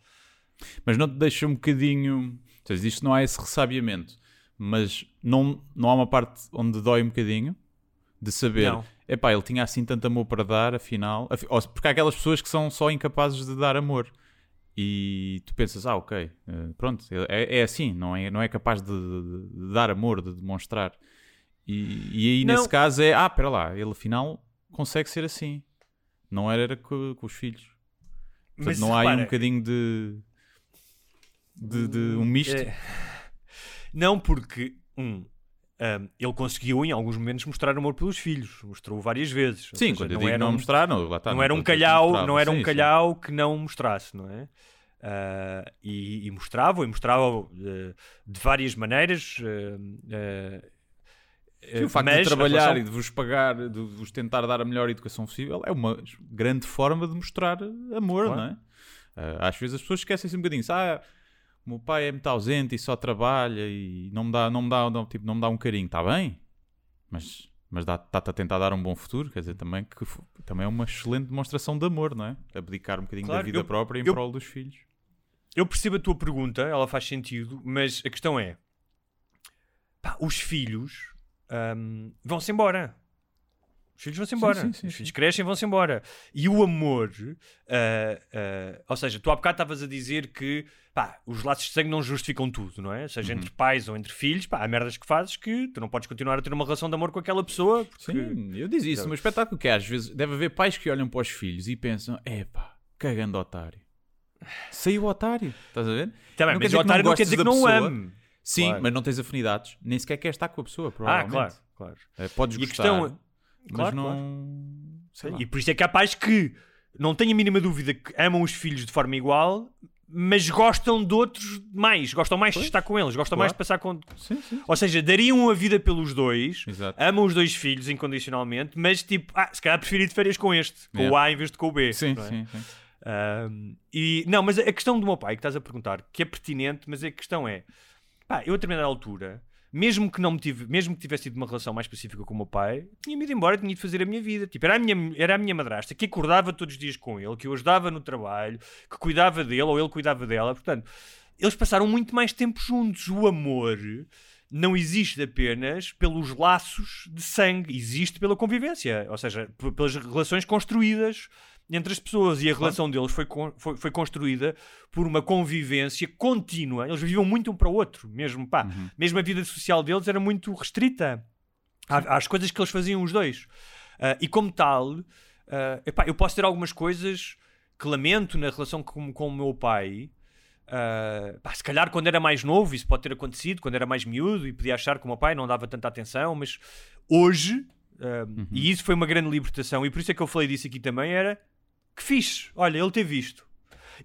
Mas não te deixa um bocadinho. Ou seja, isto não há esse ressabiamento, mas não, não há uma parte onde dói um bocadinho de saber. Não. Epá, ele tinha assim tanto amor para dar, afinal. Porque há aquelas pessoas que são só incapazes de dar amor. E tu pensas, ah, ok, eh, pronto, é, é assim, não é, não é capaz de, de- de dar amor, de demonstrar. E, e aí, Não. nesse caso, é, ah, espera lá, ele afinal consegue ser assim. Não era, era com, com os filhos. Portanto, Mas não há aí um bocadinho de, de, de um misto. É. Não, porque um, um, ele conseguiu em alguns momentos mostrar amor pelos filhos, mostrou várias vezes. Sim, seja, quando eu não digo era não um- mostrar, não, está, não era um calhau, não era Sim, um sim. calhau que não mostrasse, não é? Ah, e, e mostrava, e mostrava eh, de várias maneiras. eh, eh, Sim, o facto mas de trabalhar relação- e de vos pagar, de vos tentar dar a melhor educação possível, é uma grande forma de mostrar amor, Claro. não é? Ah, às vezes as pessoas esquecem-se um bocadinho. Ah, o meu pai é muito ausente e só trabalha e não me dá, não me dá, não, tipo, não me dá um carinho. Está bem, mas, mas está-te a tentar dar um bom futuro. Quer dizer, também, que, também é uma excelente demonstração de amor, não é? Abdicar um bocadinho da Claro, vida eu- própria em eu- prol dos filhos. Eu percebo a tua pergunta, ela faz sentido, mas a questão é: pá, os filhos ahm, vão-se embora. Os filhos vão-se embora. sim, sim, os sim. filhos crescem e vão-se embora. E o amor, ah, ah, ou seja, tu há bocado estavas a dizer que pá, os laços de sangue não justificam tudo, não é? Seja Uhum. entre pais ou entre filhos, pá, há merdas que fazes que tu não podes continuar a ter uma relação de amor com aquela pessoa. Porque... Sim, eu dizia isso no meu espetáculo, que é, às vezes deve haver pais que olham para os filhos e pensam, epá, cagando otário. Saiu otário, estás a ver? Tá bem, Não mas o otário não quer dizer que não o ame. Sim, Claro. mas não tens afinidades, nem sequer queres estar com a pessoa, Ah, provavelmente. claro, claro. Eh, Podes E gostar, questão é- mas Claro, não... lá. E por isso é que há pais que não têm a mínima dúvida que amam os filhos de forma igual, mas gostam de outros mais, gostam mais de estar com eles, gostam mais de passar com. Sim, sim. Ou seja, dariam a vida pelos dois, Exato. amam os dois filhos incondicionalmente, mas tipo, ah, se calhar prefiro ir de férias com este, com Yeah. o A em vez de com o B. Sim, não é? sim, sim. Ahm, e, não, mas a questão do meu pai que estás a perguntar, que é pertinente, mas a questão é, pá, eu a determinada altura, mesmo que não me tive, mesmo que tivesse tido uma relação mais específica com o meu pai, tinha-me ido embora, tinha ido fazer a minha vida. Tipo, era a minha, era a minha madrasta que acordava todos os dias com ele, que eu ajudava no trabalho, que cuidava dele ou ele cuidava dela. Portanto, eles passaram muito mais tempo juntos. O amor não existe apenas pelos laços de sangue, existe pela convivência, ou seja, pelas relações construídas entre as pessoas. E a relação deles foi, foi, foi construída por uma convivência contínua. Eles viviam muito um para o outro, mesmo, pá, mesmo a vida social deles era muito restrita às coisas que eles faziam os dois. Ah, e como tal, ah, epá, eu posso ter algumas coisas que lamento na relação com, com o meu pai. Ah, pá, se calhar quando era mais novo, isso pode ter acontecido, quando era mais miúdo e podia achar que o meu pai não dava tanta atenção, mas hoje, ah, e isso foi uma grande libertação, e por isso é que eu falei disso aqui também, era que fixe, olha, ele teve isto.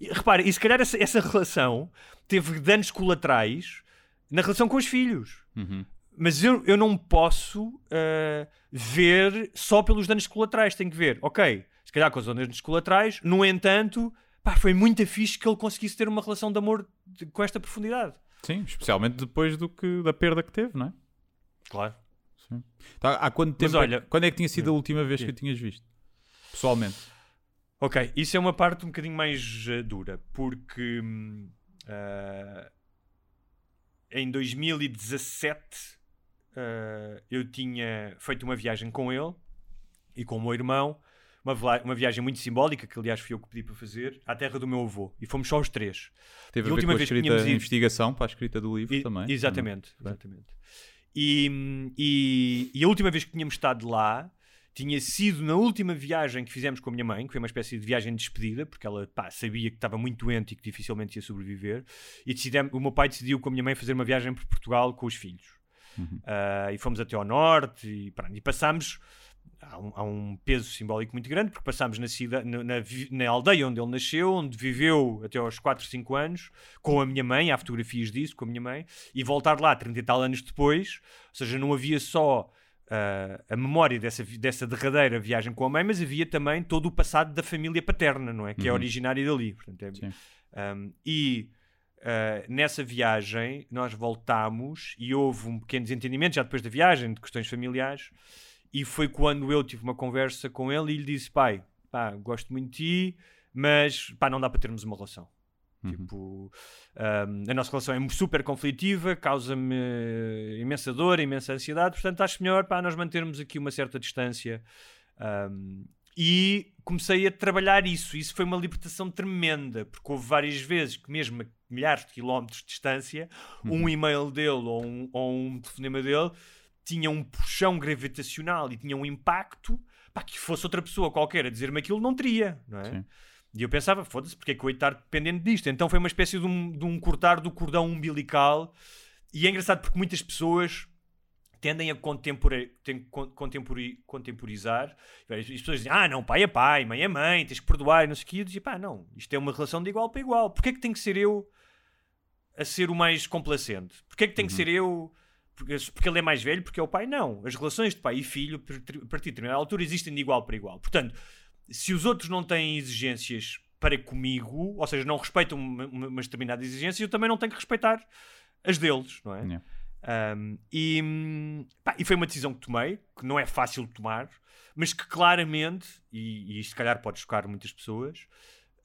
E, repara, e se calhar essa, essa relação teve danos colaterais na relação com os filhos. Uhum. Mas eu, eu não posso ah, ver só pelos danos colaterais. Tenho que ver, ok, se calhar com os danos colaterais, no entanto, pá, foi muito fixe que ele conseguisse ter uma relação de amor de- com esta profundidade. Sim, especialmente depois do que, da perda que teve, não é? Claro. Tá, há quanto Mas tempo? é- olha- quando é que tinha sido a última vez Sim. que o tinhas visto? Pessoalmente. Ok, isso é uma parte um bocadinho mais eh, dura, porque ah, em 2017 ah, eu tinha feito uma viagem com ele e com o meu irmão uma, uma viagem muito simbólica, que aliás fui eu que pedi para fazer, à terra do meu avô. E fomos só os três. Teve E a a ver com última a vez que escrita, tínhamos ido- investigação para a escrita do livro E- também. Exatamente, Também. exatamente. E, e, e a última vez que tínhamos estado lá tinha sido na última viagem que fizemos com a minha mãe, que foi uma espécie de viagem de despedida, porque ela pá, sabia que estava muito doente e que dificilmente ia sobreviver. E decidemos, o meu pai decidiu com a minha mãe fazer uma viagem por Portugal com os filhos. Ah, e fomos até ao norte e, pronto, e passámos. Há um, há um peso simbólico muito grande, porque passámos na, cida, na, na na aldeia onde ele nasceu, onde viveu até aos 4, 5 anos, com a minha mãe, há fotografias disso, com a minha mãe, e voltar lá 30 e tal anos depois, ou seja, não havia só ah, a memória dessa, dessa derradeira viagem com a mãe, mas havia também todo o passado da família paterna, não é? Que é Uhum. originária dali. Portanto, é- um, e uh, nessa viagem nós voltámos e houve um pequeno desentendimento já depois da viagem, de questões familiares, e foi quando eu tive uma conversa com ele e lhe disse: Pai, pá, gosto muito de ti, mas pá, não dá para termos uma relação. Tipo, um, a nossa relação é super conflitiva, causa-me imensa dor, imensa ansiedade, portanto acho melhor pá, nós mantermos aqui uma certa distância. Um, e comecei a trabalhar isso. Isso foi uma libertação tremenda, porque houve várias vezes que, mesmo a milhares de quilómetros de distância, um e-mail dele ou um, ou um telefonema dele tinha um puxão gravitacional e tinha um impacto pá, que fosse outra pessoa qualquer a dizer-me aquilo, não teria, não é? Sim. E eu pensava, foda-se, porque é que eu ia estar dependente disto? Então foi uma espécie de um, de um cortar do cordão umbilical. E é engraçado porque muitas pessoas tendem a contemporizar. As pessoas dizem, ah, não, pai é pai, mãe é mãe, tens que perdoar, e não sei o quê. Eu dizia, pá, não, isto é uma relação de igual para igual. Porquê é que tem que ser eu a ser o mais complacente? Porquê é que tem que ser eu... Porque, porque ele é mais velho, porque é o pai? Não. As relações de pai e filho, a partir de determinada altura, existem de igual para igual. Portanto, se os outros não têm exigências para comigo, ou seja, não respeitam uma, uma, umas determinadas exigências, eu também não tenho que respeitar as deles, não é? Yeah. Um, e, pá, e foi uma decisão que tomei, que não é fácil de tomar, mas que claramente, e, e isto se calhar pode chocar muitas pessoas,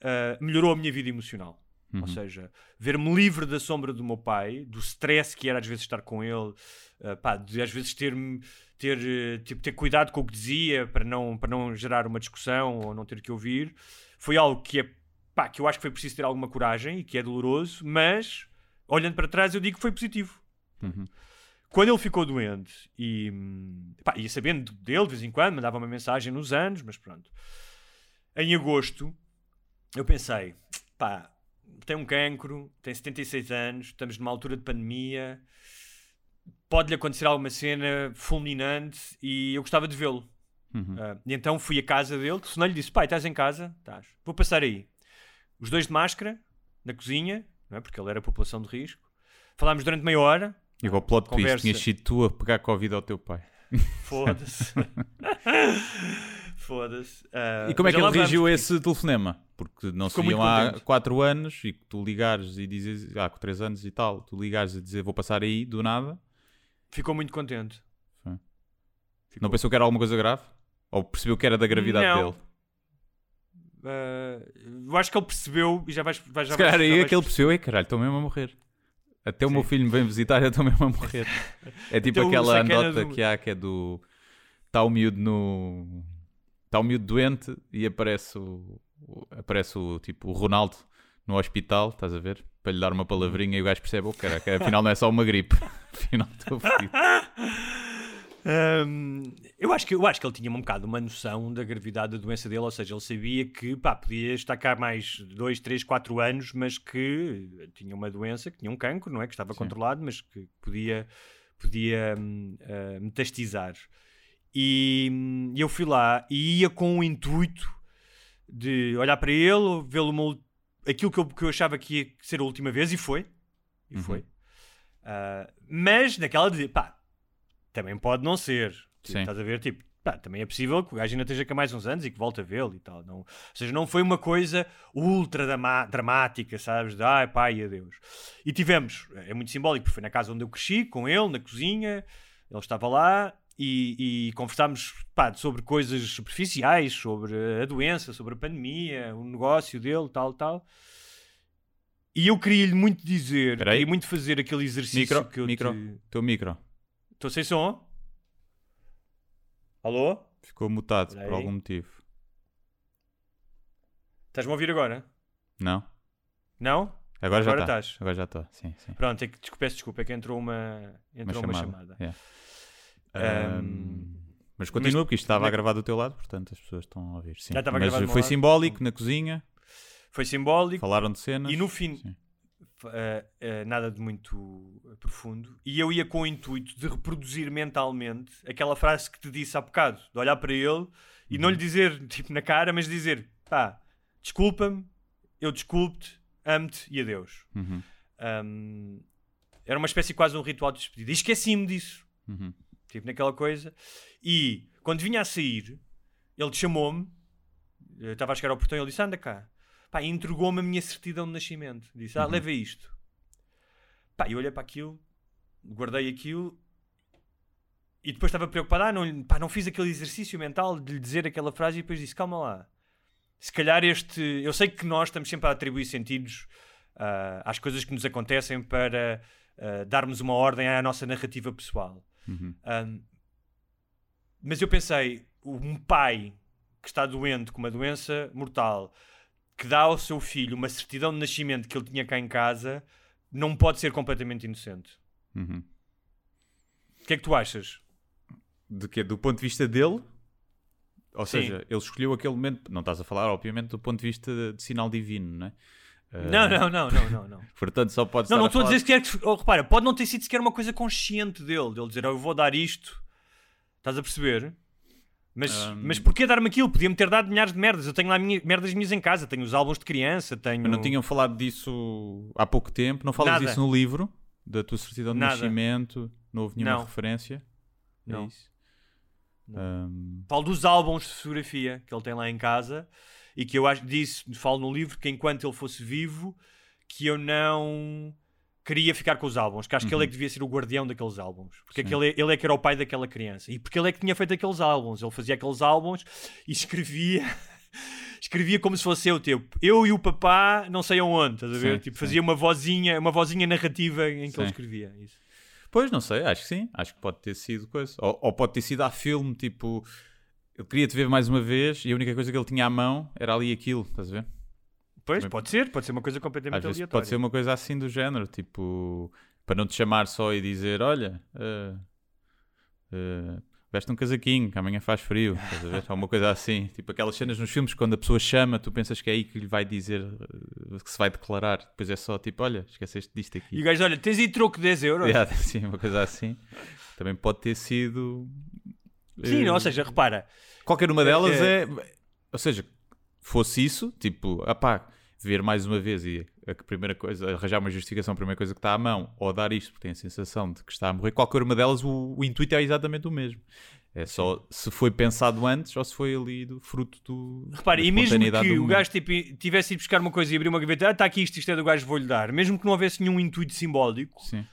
uh, melhorou a minha vida emocional. Ou seja, ver-me livre da sombra do meu pai, do stress que era às vezes estar com ele, uh, pá, de às vezes ter, ter, eh, tipo, ter cuidado com o que dizia para não, para não gerar uma discussão ou não ter que ouvir, foi algo que é pá, que eu acho que foi preciso ter alguma coragem e que é doloroso, mas olhando para trás eu digo que foi positivo. Quando ele ficou doente e hum, pá, ia sabendo dele de vez em quando, mandava uma mensagem nos anos, mas pronto. Em agosto eu pensei, pá, tem um cancro, tem 76 anos, estamos numa altura de pandemia, pode-lhe acontecer alguma cena fulminante e eu gostava de vê-lo. Ah, e então fui à casa dele, telefonei-lhe e disse: Pai, estás em casa? Estás. Vou passar aí. Os dois de máscara, na cozinha, não é? porque ele era população de risco. Falámos durante meia hora. E o plot twist, Conversa. tinhas sido tu a pegar Covid ao teu pai. Foda-se. Foda-se. Ah, E como é que ele reagiu a esse telefonema? Porque não se Ficou viam há contente. 4 anos e que tu ligares e dizes, ah, com 3 anos e tal, tu ligares a dizer vou passar aí do nada, Ficou muito contente. Ficou. não pensou que era alguma coisa grave? Ou percebeu que era da gravidade Não. dele? Ah, eu acho que ele percebeu e já vais. vais já Se calhar aí vais aquele percebeu, ei caralho, estou mesmo a morrer. Até o meu filho me vem visitar, eu estou mesmo a morrer. É tipo aquela anedota do- que há que é do. Está o miúdo no. Está o miúdo doente e aparece o- Aparece o tipo o Ronaldo no hospital, estás a ver? Para lhe dar uma palavrinha e o gajo percebe, oh, caraca, afinal não é só uma gripe. afinal estou fodido. Hum, eu, acho que, eu acho que ele tinha um bocado uma noção da gravidade da doença dele, ou seja, ele sabia que pá, podia estar cá mais 2, 3, 4 anos, mas que tinha uma doença, que tinha um cancro, não é? Que estava controlado, mas que podia, podia ah, metastizar. E hum, eu fui lá e ia com o intuito de olhar para ele, vê-lo aquilo que eu, que eu achava que ia ser a última vez, e foi. E foi. Ah, mas naquela de pá, também pode não ser. Tipo, estás a ver? Tipo, pá, também é possível que o gajo ainda esteja cá mais uns anos e que volte a vê-lo e tal. Não, ou seja, não foi uma coisa ultra dramática, sabes? De ai, pai, adeus. E tivemos, é muito simbólico, porque foi na casa onde eu cresci, com ele, na cozinha, ele estava lá. E, e conversámos pá, sobre coisas superficiais, sobre a doença, sobre a pandemia, o negócio dele, tal, tal. E eu queria-lhe muito dizer, queria muito fazer aquele exercício Micro, que eu micro, te... teu micro. Estou sem som? Alô? Ficou mutado Espera por algum motivo. Estás-me a ouvir agora? Não? Não? Agora já Agora está. estás. Agora já estou. Sim, sim. Pronto, é que, desculpa, peço desculpa, é que entrou uma, Uma entrou chamada. uma chamada. yeah. Ahm, mas continua, porque isto estava a gravar do teu lado, portanto as pessoas estão a ouvir. Sim. Já estava mas foi lado. simbólico na cozinha, Foi simbólico falaram de cenas. e no fim, eh, eh, nada de muito eh, profundo. E eu ia com o intuito de reproduzir mentalmente aquela frase que te disse há bocado, de olhar para ele e não lhe Uhum. dizer tipo na cara, mas dizer pá, desculpa-me, eu desculpo-te, amo-te e adeus. Uhum, Ahm, era uma espécie quase um ritual de despedida. E esqueci-me disso. uhum. Tipo, naquela coisa. E quando vinha a sair, ele chamou-me, estava a chegar ao portão e ele disse: Anda cá. Pá, e entregou-me a minha certidão de nascimento. Disse: Ah, Uhum. leva isto. Pá, eu olhei para aquilo, guardei aquilo e depois estava preocupado: Ah, não, pá, não fiz aquele exercício mental de lhe dizer aquela frase e depois disse: Calma lá. Se calhar este. Eu sei que nós estamos sempre a atribuir sentidos ah, às coisas que nos acontecem para ah, darmos uma ordem à nossa narrativa pessoal. Uhum. Um, mas eu pensei, um pai que está doente com uma doença mortal, que dá ao seu filho uma certidão de nascimento que ele tinha cá em casa, não pode ser completamente inocente. Uhum. O que é que tu achas? De quê? Do ponto de vista dele? Ou Sim. seja, ele escolheu aquele momento. Não estás a falar, obviamente, do ponto de vista de, de sinal divino, não é? Não, não, não, não, não, não. Portanto, só pode Não, não estou a dizer sequer que. Oh, repara, pode não ter sido sequer uma coisa consciente dele, dele dizer, "Oh, eu vou dar isto. Estás a perceber? Mas, Um, mas porquê dar-me aquilo? Podia-me ter dado milhares de merdas. Eu tenho lá minha, merdas minhas em casa, tenho os álbuns de criança, tenho. Mas não tinham falado disso há pouco tempo? Não falas Nada. disso no livro? Da tua certidão de Nada. nascimento? Não houve nenhuma Não. referência? Não. É isso? Ahm, Falo dos álbuns de fotografia que ele tem lá em casa e que eu acho, disse, falo no livro, que enquanto ele fosse vivo, que eu não queria ficar com os álbuns, que acho que ele é que devia ser o guardião daqueles álbuns, porque aquele, ele é que era o pai daquela criança e porque ele é que tinha feito aqueles álbuns, ele fazia aqueles álbuns e escrevia. Escrevia como se fosse eu, tipo, eu e o papá, não sei aonde, estás a ver? Sim, tipo, sim. fazia uma vozinha, uma vozinha narrativa em que Sim. ele escrevia. Isso. Pois, não sei, acho que sim. Acho que pode ter sido coisa. Ou, ou pode ter sido a filme, tipo, eu queria te ver mais uma vez e a única coisa que ele tinha à mão era ali aquilo, estás a ver? Pois, Também- pode ser, pode ser uma coisa completamente Às vezes aleatória. pode ser uma coisa assim do género, tipo, para não te chamar só e dizer: Olha, eh, eh, veste um casaquinho, que amanhã faz frio, estás a ver? Ou uma coisa assim, tipo aquelas cenas nos filmes quando a pessoa chama, tu pensas que é aí que lhe vai dizer, eh, que se vai declarar, depois é só tipo: Olha, esqueceste disto aqui. E o gajo, olha, tens aí troco de 10 euros? Yeah, sim, uma coisa assim. Também pode ter sido. Sim, eh, ou seja, repara, Qualquer uma delas É- é. Ou seja, fosse isso, tipo, ah pá, ver mais uma vez e a primeira coisa, arranjar uma justificação, a primeira coisa que está à mão, ou dar isto porque tem a sensação de que está a morrer, qualquer uma delas, o, o intuito é exatamente o mesmo. É só se foi pensado antes ou se foi ali do fruto do. repara, da e mesmo que o gajo tipo, tivesse ido buscar uma coisa e abrir uma gaveta, ah, está aqui isto, isto é do gajo, vou-lhe dar, mesmo que não houvesse nenhum intuito simbólico, Sim,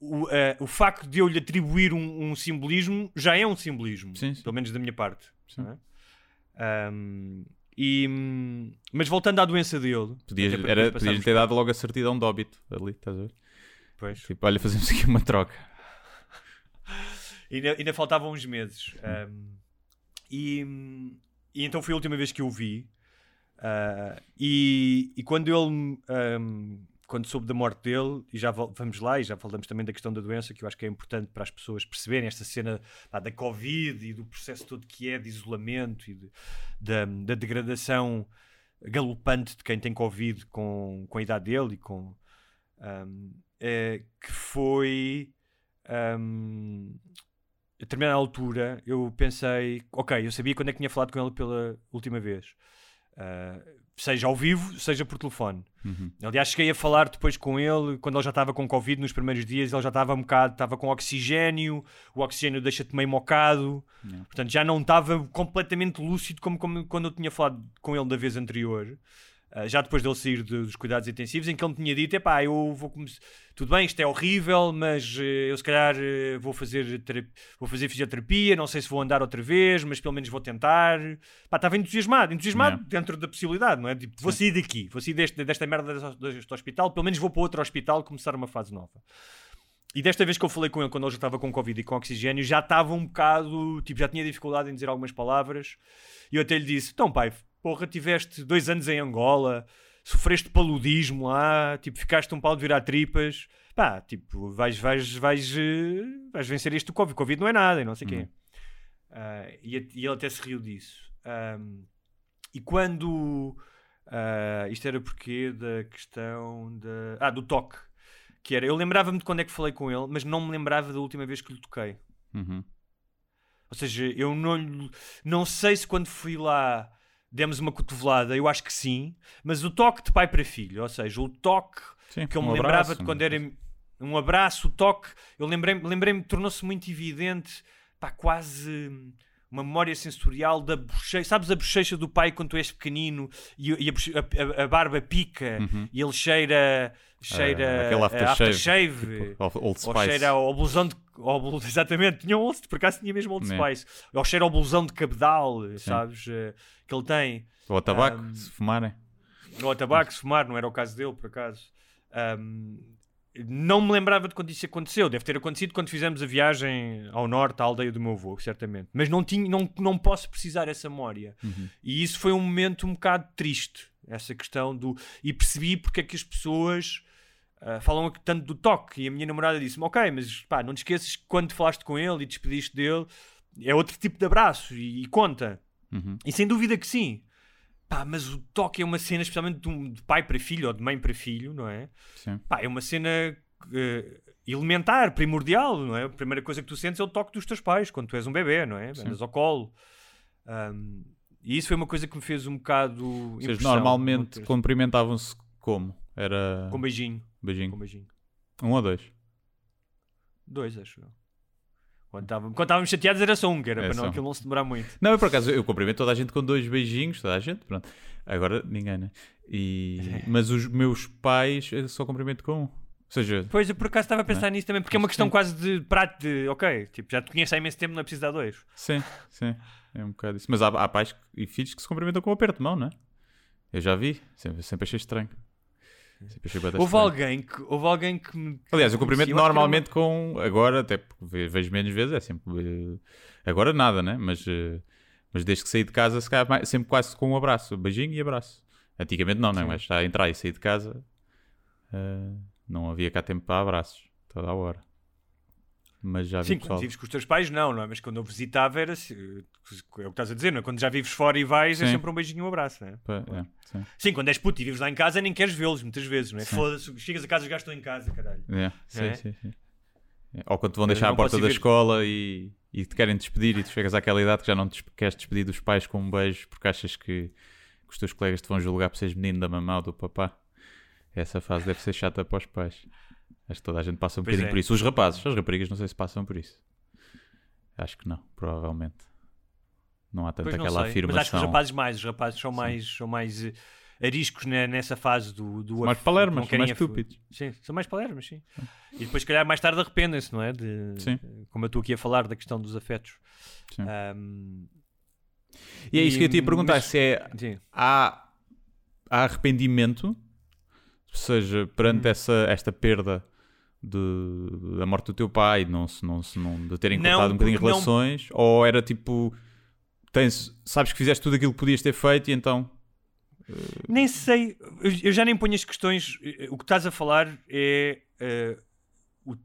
o, eh, o facto de eu lhe atribuir um, um simbolismo já é um simbolismo, Sim, sim. pelo menos da minha parte. É? Ahm, e, mas voltando à doença dele, podias, era, podias ter dado logo a certidão de óbito ali, estás a ver? Pois. Tipo, olha, fazemos aqui uma troca. Ainda, ainda faltavam uns meses. Um, e, e então foi a última vez que eu o vi. Uh, e, e quando ele. um, quando soube da morte dele, e já vamos lá, e já falamos também da questão da doença, que eu acho que é importante para as pessoas perceberem esta cena pá, da Covid e do processo todo que é de isolamento e de- da, da degradação galopante de quem tem Covid com, com a idade dele e com. um, é, que foi. um, a determinada altura eu pensei, ok, eu sabia quando é que tinha falado com ele pela última vez. Ah, seja ao vivo, seja por telefone. Uhum. Aliás, cheguei a falar depois com ele, quando ele já estava com Covid nos primeiros dias, ele já estava um bocado, estava com oxigênio, o oxigênio deixa-te meio mocado, Yeah. portanto já não estava completamente lúcido como, como quando eu tinha falado com ele da vez anterior. Ah, já depois dele sair de- dos cuidados intensivos, em que ele me tinha dito: epá, eu vou começar. Tudo bem, isto é horrível, mas eh, eu se calhar eh, vou fazer, tera- vou fazer fisioterapia, não sei se vou andar outra vez, mas pelo menos vou tentar. Pá, estava entusiasmado, entusiasmado Yeah. dentro da possibilidade, não é? Tipo, vou sair daqui, vou sair deste, desta merda deste, deste hospital, pelo menos vou para outro hospital começar uma fase nova. E desta vez que eu falei com ele, quando ele já estava com Covid e com oxigênio, já estava um bocado, tipo, já tinha dificuldade em dizer algumas palavras. E eu até lhe disse: Então, pai, porra, tiveste dois anos em Angola, sofreste paludismo lá, tipo, ficaste um pau de virar tripas, pá, tipo, vais, vais, vais, eh, vais vencer este Covid. Covid não é nada e não sei o Uhum. quê. Ah, e, e ele até se riu disso. Ahm, e quando. ah, isto era porque da questão da. Ah, do toque. Que era. Eu lembrava-me de quando é que falei com ele, mas não me lembrava da última vez que lhe toquei. Uhum. Ou seja, eu não, lhe- não sei se quando fui lá demos uma cotovelada, eu acho que sim, mas o toque de pai para filho, ou seja, o toque Sim, que eu me um lembrava abraço, de quando era um abraço, o toque, eu lembrei-me, lembrei tornou-se muito evidente, pá, quase uma memória sensorial da bochecha, sabes a bochecha do pai quando tu és pequenino e, e a, a- a- barba pica e ele cheira, cheira Uhum. A aftershave, aftershave, tipo, Old ou Spice. cheira ao blusão de. Ao exatamente, tinha um por acaso tinha mesmo Old Né. Spice. Ou cheira ao blusão de cabedal, sabes? eh, Que ele tem. Ou a tabaco, Ahm, se fumarem. Ou a tabaco, se fumar, não era o caso dele, por acaso. Ahm, não me lembrava de quando isso aconteceu. Deve ter acontecido quando fizemos a viagem ao norte, à aldeia do meu avô, certamente. Mas não, tinha, não, não posso precisar essa memória. E isso foi um momento um bocado triste. Essa questão do. E percebi porque é que as pessoas. ah, falam tanto do toque e a minha namorada disse-me: Ok, mas pá, não te esqueças que quando falaste com ele e despediste dele é outro tipo de abraço e, e conta. Uhum. E sem dúvida que sim. Pá, mas o toque é uma cena, especialmente de, um- de pai para filho ou de mãe para filho, não é? Sim. Pá, é uma cena eh, elementar, primordial, não é? A primeira coisa que tu sentes é o toque dos teus pais quando tu és um bebê, não é? Sim. Andas ao colo. Ahm, e isso foi uma coisa que me fez um bocado. Vocês normalmente cumprimentavam-se como? Era Com beijinho. beijinho. Com beijinho. Um ou dois? Dois, acho eu. Quando estávamos, chateados era só um, que era É para não, aquilo não se demorar muito. Não, eu por acaso eu cumprimento toda a gente com dois beijinhos, toda a gente, pronto. Agora ninguém, né? E... Mas os meus pais eu só cumprimento com um. Ou seja, Pois, eu por acaso estava a pensar nisso também, porque é uma questão Sim. quase de prato de, ok, tipo, já te conheço há imenso tempo, não é preciso dar dois. sim, sim, é um bocado isso. Mas há, há pais e filhos que se cumprimentam com um aperto de mão, não é? Eu já vi, sempre, sempre achei estranho. Sempre achei Houve alguém que, houve alguém que me. Aliás, eu cumprimento eu era normalmente com. Agora, até porque ve- vejo menos vezes, é sempre. eh, Agora nada, né? Mas, eh, mas desde que saí de casa, se calhar, sempre quase com um abraço. Beijinho e abraço. Antigamente não, né? Mas a entrar e sair de casa, eh, não havia cá tempo para abraços, toda a hora. Mas já vi Sim, pessoal. quando vives com os teus pais, não, não é? Mas quando eu visitava era assim, é o que estás a dizer, não é? Quando já vives fora e vais, é Sim. sempre um beijinho e um abraço, não é? É, sim. Sim, quando és puto e vives lá em casa, nem queres vê-los muitas vezes, não é? Foda-se, chegas a casa e já estou em casa, caralho. É, sim, É? sim, sim. É, Ou quando te vão deixar à porta da escola e, e te querem despedir e tu chegas àquela idade que já não te queres despedir dos pais com um beijo porque achas que, que os teus colegas te vão julgar por seres menino da mamã ou do papá. Essa fase deve ser chata para os pais. Acho que toda a gente passa um Pois bocadinho é. por isso. Os rapazes, as raparigas não sei se passam por isso. Acho que não, provavelmente. Não há tanta Pois aquela sei, afirmação. mas acho que os rapazes mais, os rapazes são mais, são mais eh, ariscos ne- nessa fase do... do mais af- palermas, querem mais af- estúpidos. Sim, são mais palermas, sim. E depois, se calhar, mais tarde arrependem-se, não é? De, Sim. Como eu estou aqui a falar da questão dos afetos. Sim. Ahm, E é isso que eu te ia E- perguntar: mas- se é sim. há, há arrependimento, ou seja, perante Hum. essa, esta perda de, da morte do teu pai, não se, não se, não, de terem cortado um bocadinho porque não- relações, ou era tipo, tens, sabes que fizeste tudo aquilo que podias ter feito e então. Nem sei, eu, eu já nem ponho as questões. eh, O que estás a falar é eh, o-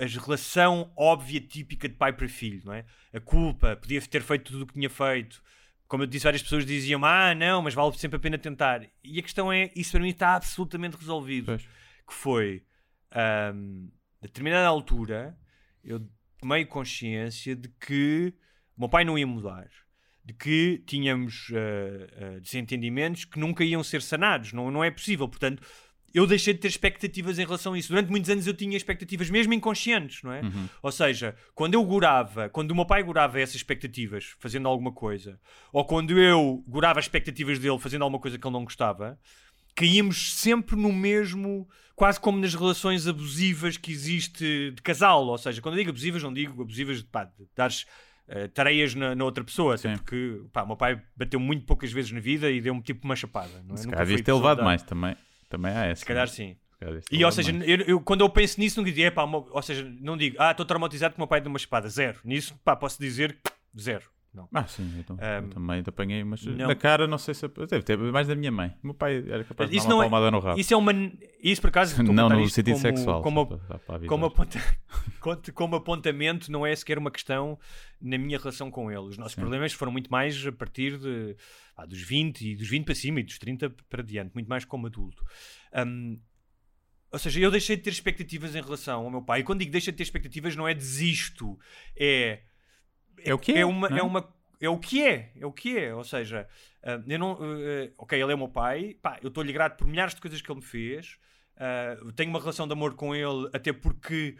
a relação óbvia, típica de pai para filho, não é? A culpa, podia ter feito tudo o que tinha feito. Como eu disse, várias pessoas diziam: Ah, não, mas vale sempre a pena tentar. E a questão é: isso para mim está absolutamente resolvido. Pois. Que foi, a determinada altura, eu tomei consciência de que o meu pai não ia mudar de que tínhamos ah, ah, desentendimentos que nunca iam ser sanados. Não, não é possível. Portanto, eu deixei de ter expectativas em relação a isso. Durante muitos anos eu tinha expectativas, mesmo inconscientes, não é? Ou seja, quando eu gorava, quando o meu pai gorava essas expectativas fazendo alguma coisa, ou quando eu gorava as expectativas dele fazendo alguma coisa que ele não gostava, caímos sempre no mesmo, quase como nas relações abusivas que existe de casal. Ou seja, quando eu digo abusivas, não digo abusivas de, pá, de dares eh, tareias na, na outra pessoa, até Sim. porque pá, o meu pai bateu muito poucas vezes na vida e deu-me tipo uma chapada. Não é? Se calhar devias ter de levado mais também. Também há essa. Se calhar né? sim. E ou seja, eu, eu- quando eu penso nisso, nunca digo, "Epá, o meu-" ou seja, não digo, ah, estou traumatizado porque o meu pai deu uma espada. Zero. Nisso, pá, posso dizer zero. Não. Ah, sim, então, eu Um, também te apanhei, mas não. na cara não sei se. Deve ter mais da minha mãe. O meu pai era capaz de Isso dar uma é- palmada no rabo. Isso é uma. Isso por acaso. não no sentido como, sexual. Como, para- para como, aponta, como apontamento, não é sequer uma questão na minha relação com ele. Os nossos Sim. problemas foram muito mais a partir de, ah, dos 20 e dos 20 para cima e dos 30 para diante, muito mais como adulto. Hum, ou seja, eu deixei de ter expectativas em relação ao meu pai. E quando digo deixei de ter expectativas, não é desisto, é. É o que é, É, uma, é? é uma é o que é, é o que é. Ou seja, ah, eu não. ah, ok, ele é o meu pai, pá, eu estou-lhe grato por milhares de coisas que ele me fez. ah, tenho uma relação de amor com ele, até porque.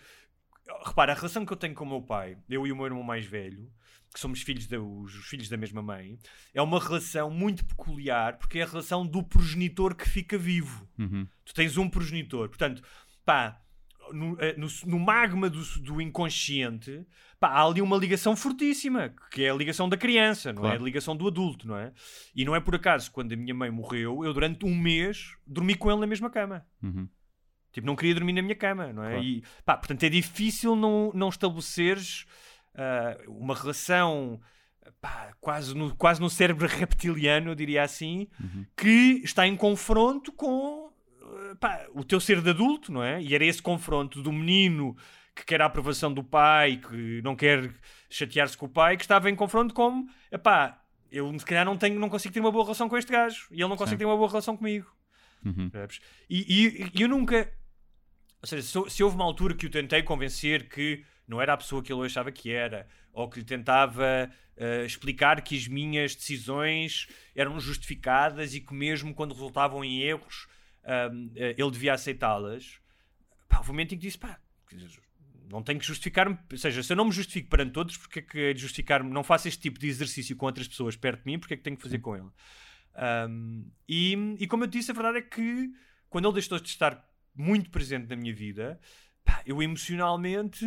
Repara, a relação que eu tenho com o meu pai, eu e o meu irmão mais velho, que somos filhos da, os filhos da mesma mãe, é uma relação muito peculiar, porque é a relação do progenitor que fica vivo. Uhum. Tu tens um progenitor. Portanto, pá, no, eh, no, no magma do, do inconsciente, pá, há ali uma ligação fortíssima, que é a ligação da criança, não é? Claro. A ligação do adulto, não é? E não é por acaso, quando a minha mãe morreu, eu durante um mês dormi com ele na mesma cama. Uhum. Tipo, não queria dormir na minha cama, não é? Claro. E, pá, portanto, é difícil não, não estabeleceres ah, uma relação pá, quase, no, quase no cérebro reptiliano, eu diria assim, Uhum. que está em confronto com pá, o teu ser de adulto, não é? E era esse confronto do menino que quer a aprovação do pai, que não quer chatear-se com o pai, que estava em confronto com, epá, eu se calhar não, tenho, não consigo ter uma boa relação com este gajo e ele não consegue Sim. ter uma boa relação comigo. Uhum. E, e- eu nunca. Ou seja, se, se houve uma altura que o tentei convencer que não era a pessoa que ele achava que era, ou que lhe tentava eh, explicar que as minhas decisões eram justificadas e que, mesmo quando resultavam em erros, ahm, eh, ele devia aceitá-las, pá, houve um momento em que disse: pá, não tenho que justificar-me, ou seja, se eu não me justifico perante todos, porque é que é justificar-me? Não faço este tipo de exercício com outras pessoas perto de mim, porque é que tenho que fazer com ele? Um, e, e como eu disse, a verdade é que quando ele deixou de estar muito presente na minha vida, pá, eu emocionalmente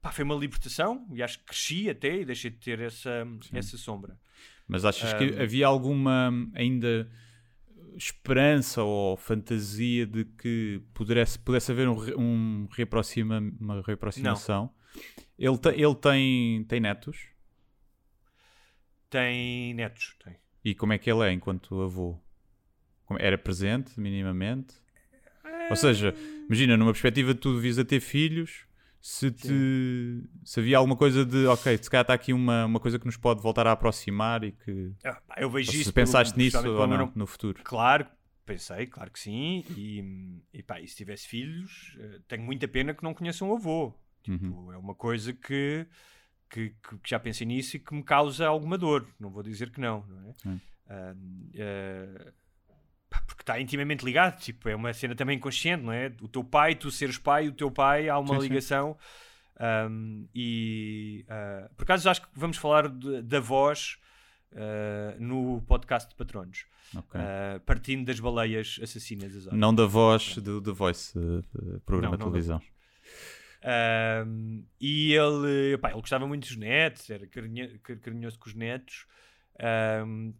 pá, foi uma libertação e acho que cresci até e deixei de ter essa, essa sombra. Mas achas que Um, havia alguma ainda esperança ou fantasia de que pudesse, pudesse haver um, um reaproxima, uma reaproximação? Ele, te- ele tem, tem netos? Tem netos, tem. E como é que ele é enquanto avô? Era presente, minimamente? Ou seja, imagina, numa perspectiva de tu devias a ter filhos, se, te, se havia alguma coisa de, ok, se calhar está aqui uma, uma coisa que nos pode voltar a aproximar e que... Ah, eu vejo Ou isso. se pelo- pensaste nisso ou não, no futuro? Claro, pensei, claro que sim. E, e pá, e se tivesse filhos, eh, tenho muita pena que não conheçam o avô. Uhum. Tipo, É uma coisa que, que, que- já pensei nisso e que me causa alguma dor. Não vou dizer que não, não é? Ah, eh, pá, porque está intimamente ligado. Tipo, é uma cena também inconsciente, não é? O teu pai, tu seres pai, o teu pai, há uma Sim, sim. ligação. Um, e ah, por acaso acho que vamos falar de- da voz ah, no podcast de patronos, Ok. Ah, partindo das baleias assassinas. Não da voz do The Voice, eh, eh, programa Não, de televisão. E ele, ele gostava muito dos netos, era carinho- car- carinhoso com os netos, um,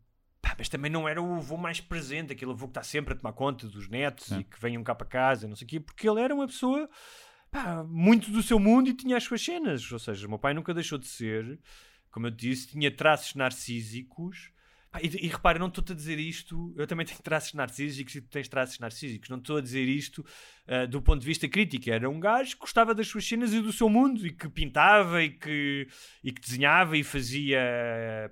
pá, mas também não era o avô mais presente, aquele avô que está sempre a tomar conta dos netos Sim. e que venham cá para casa, não sei o quê, porque ele era uma pessoa pá, muito do seu mundo e tinha as suas cenas. Ou seja, o meu pai nunca deixou de ser, como eu disse, tinha traços narcísicos. Pá, e, e repara, não estou a dizer isto, eu também tenho traços narcísicos e tu tens traços narcísicos, não estou a dizer isto uh, do ponto de vista crítico. Era um gajo que gostava das suas cenas e do seu mundo e que pintava e que, e que desenhava e fazia,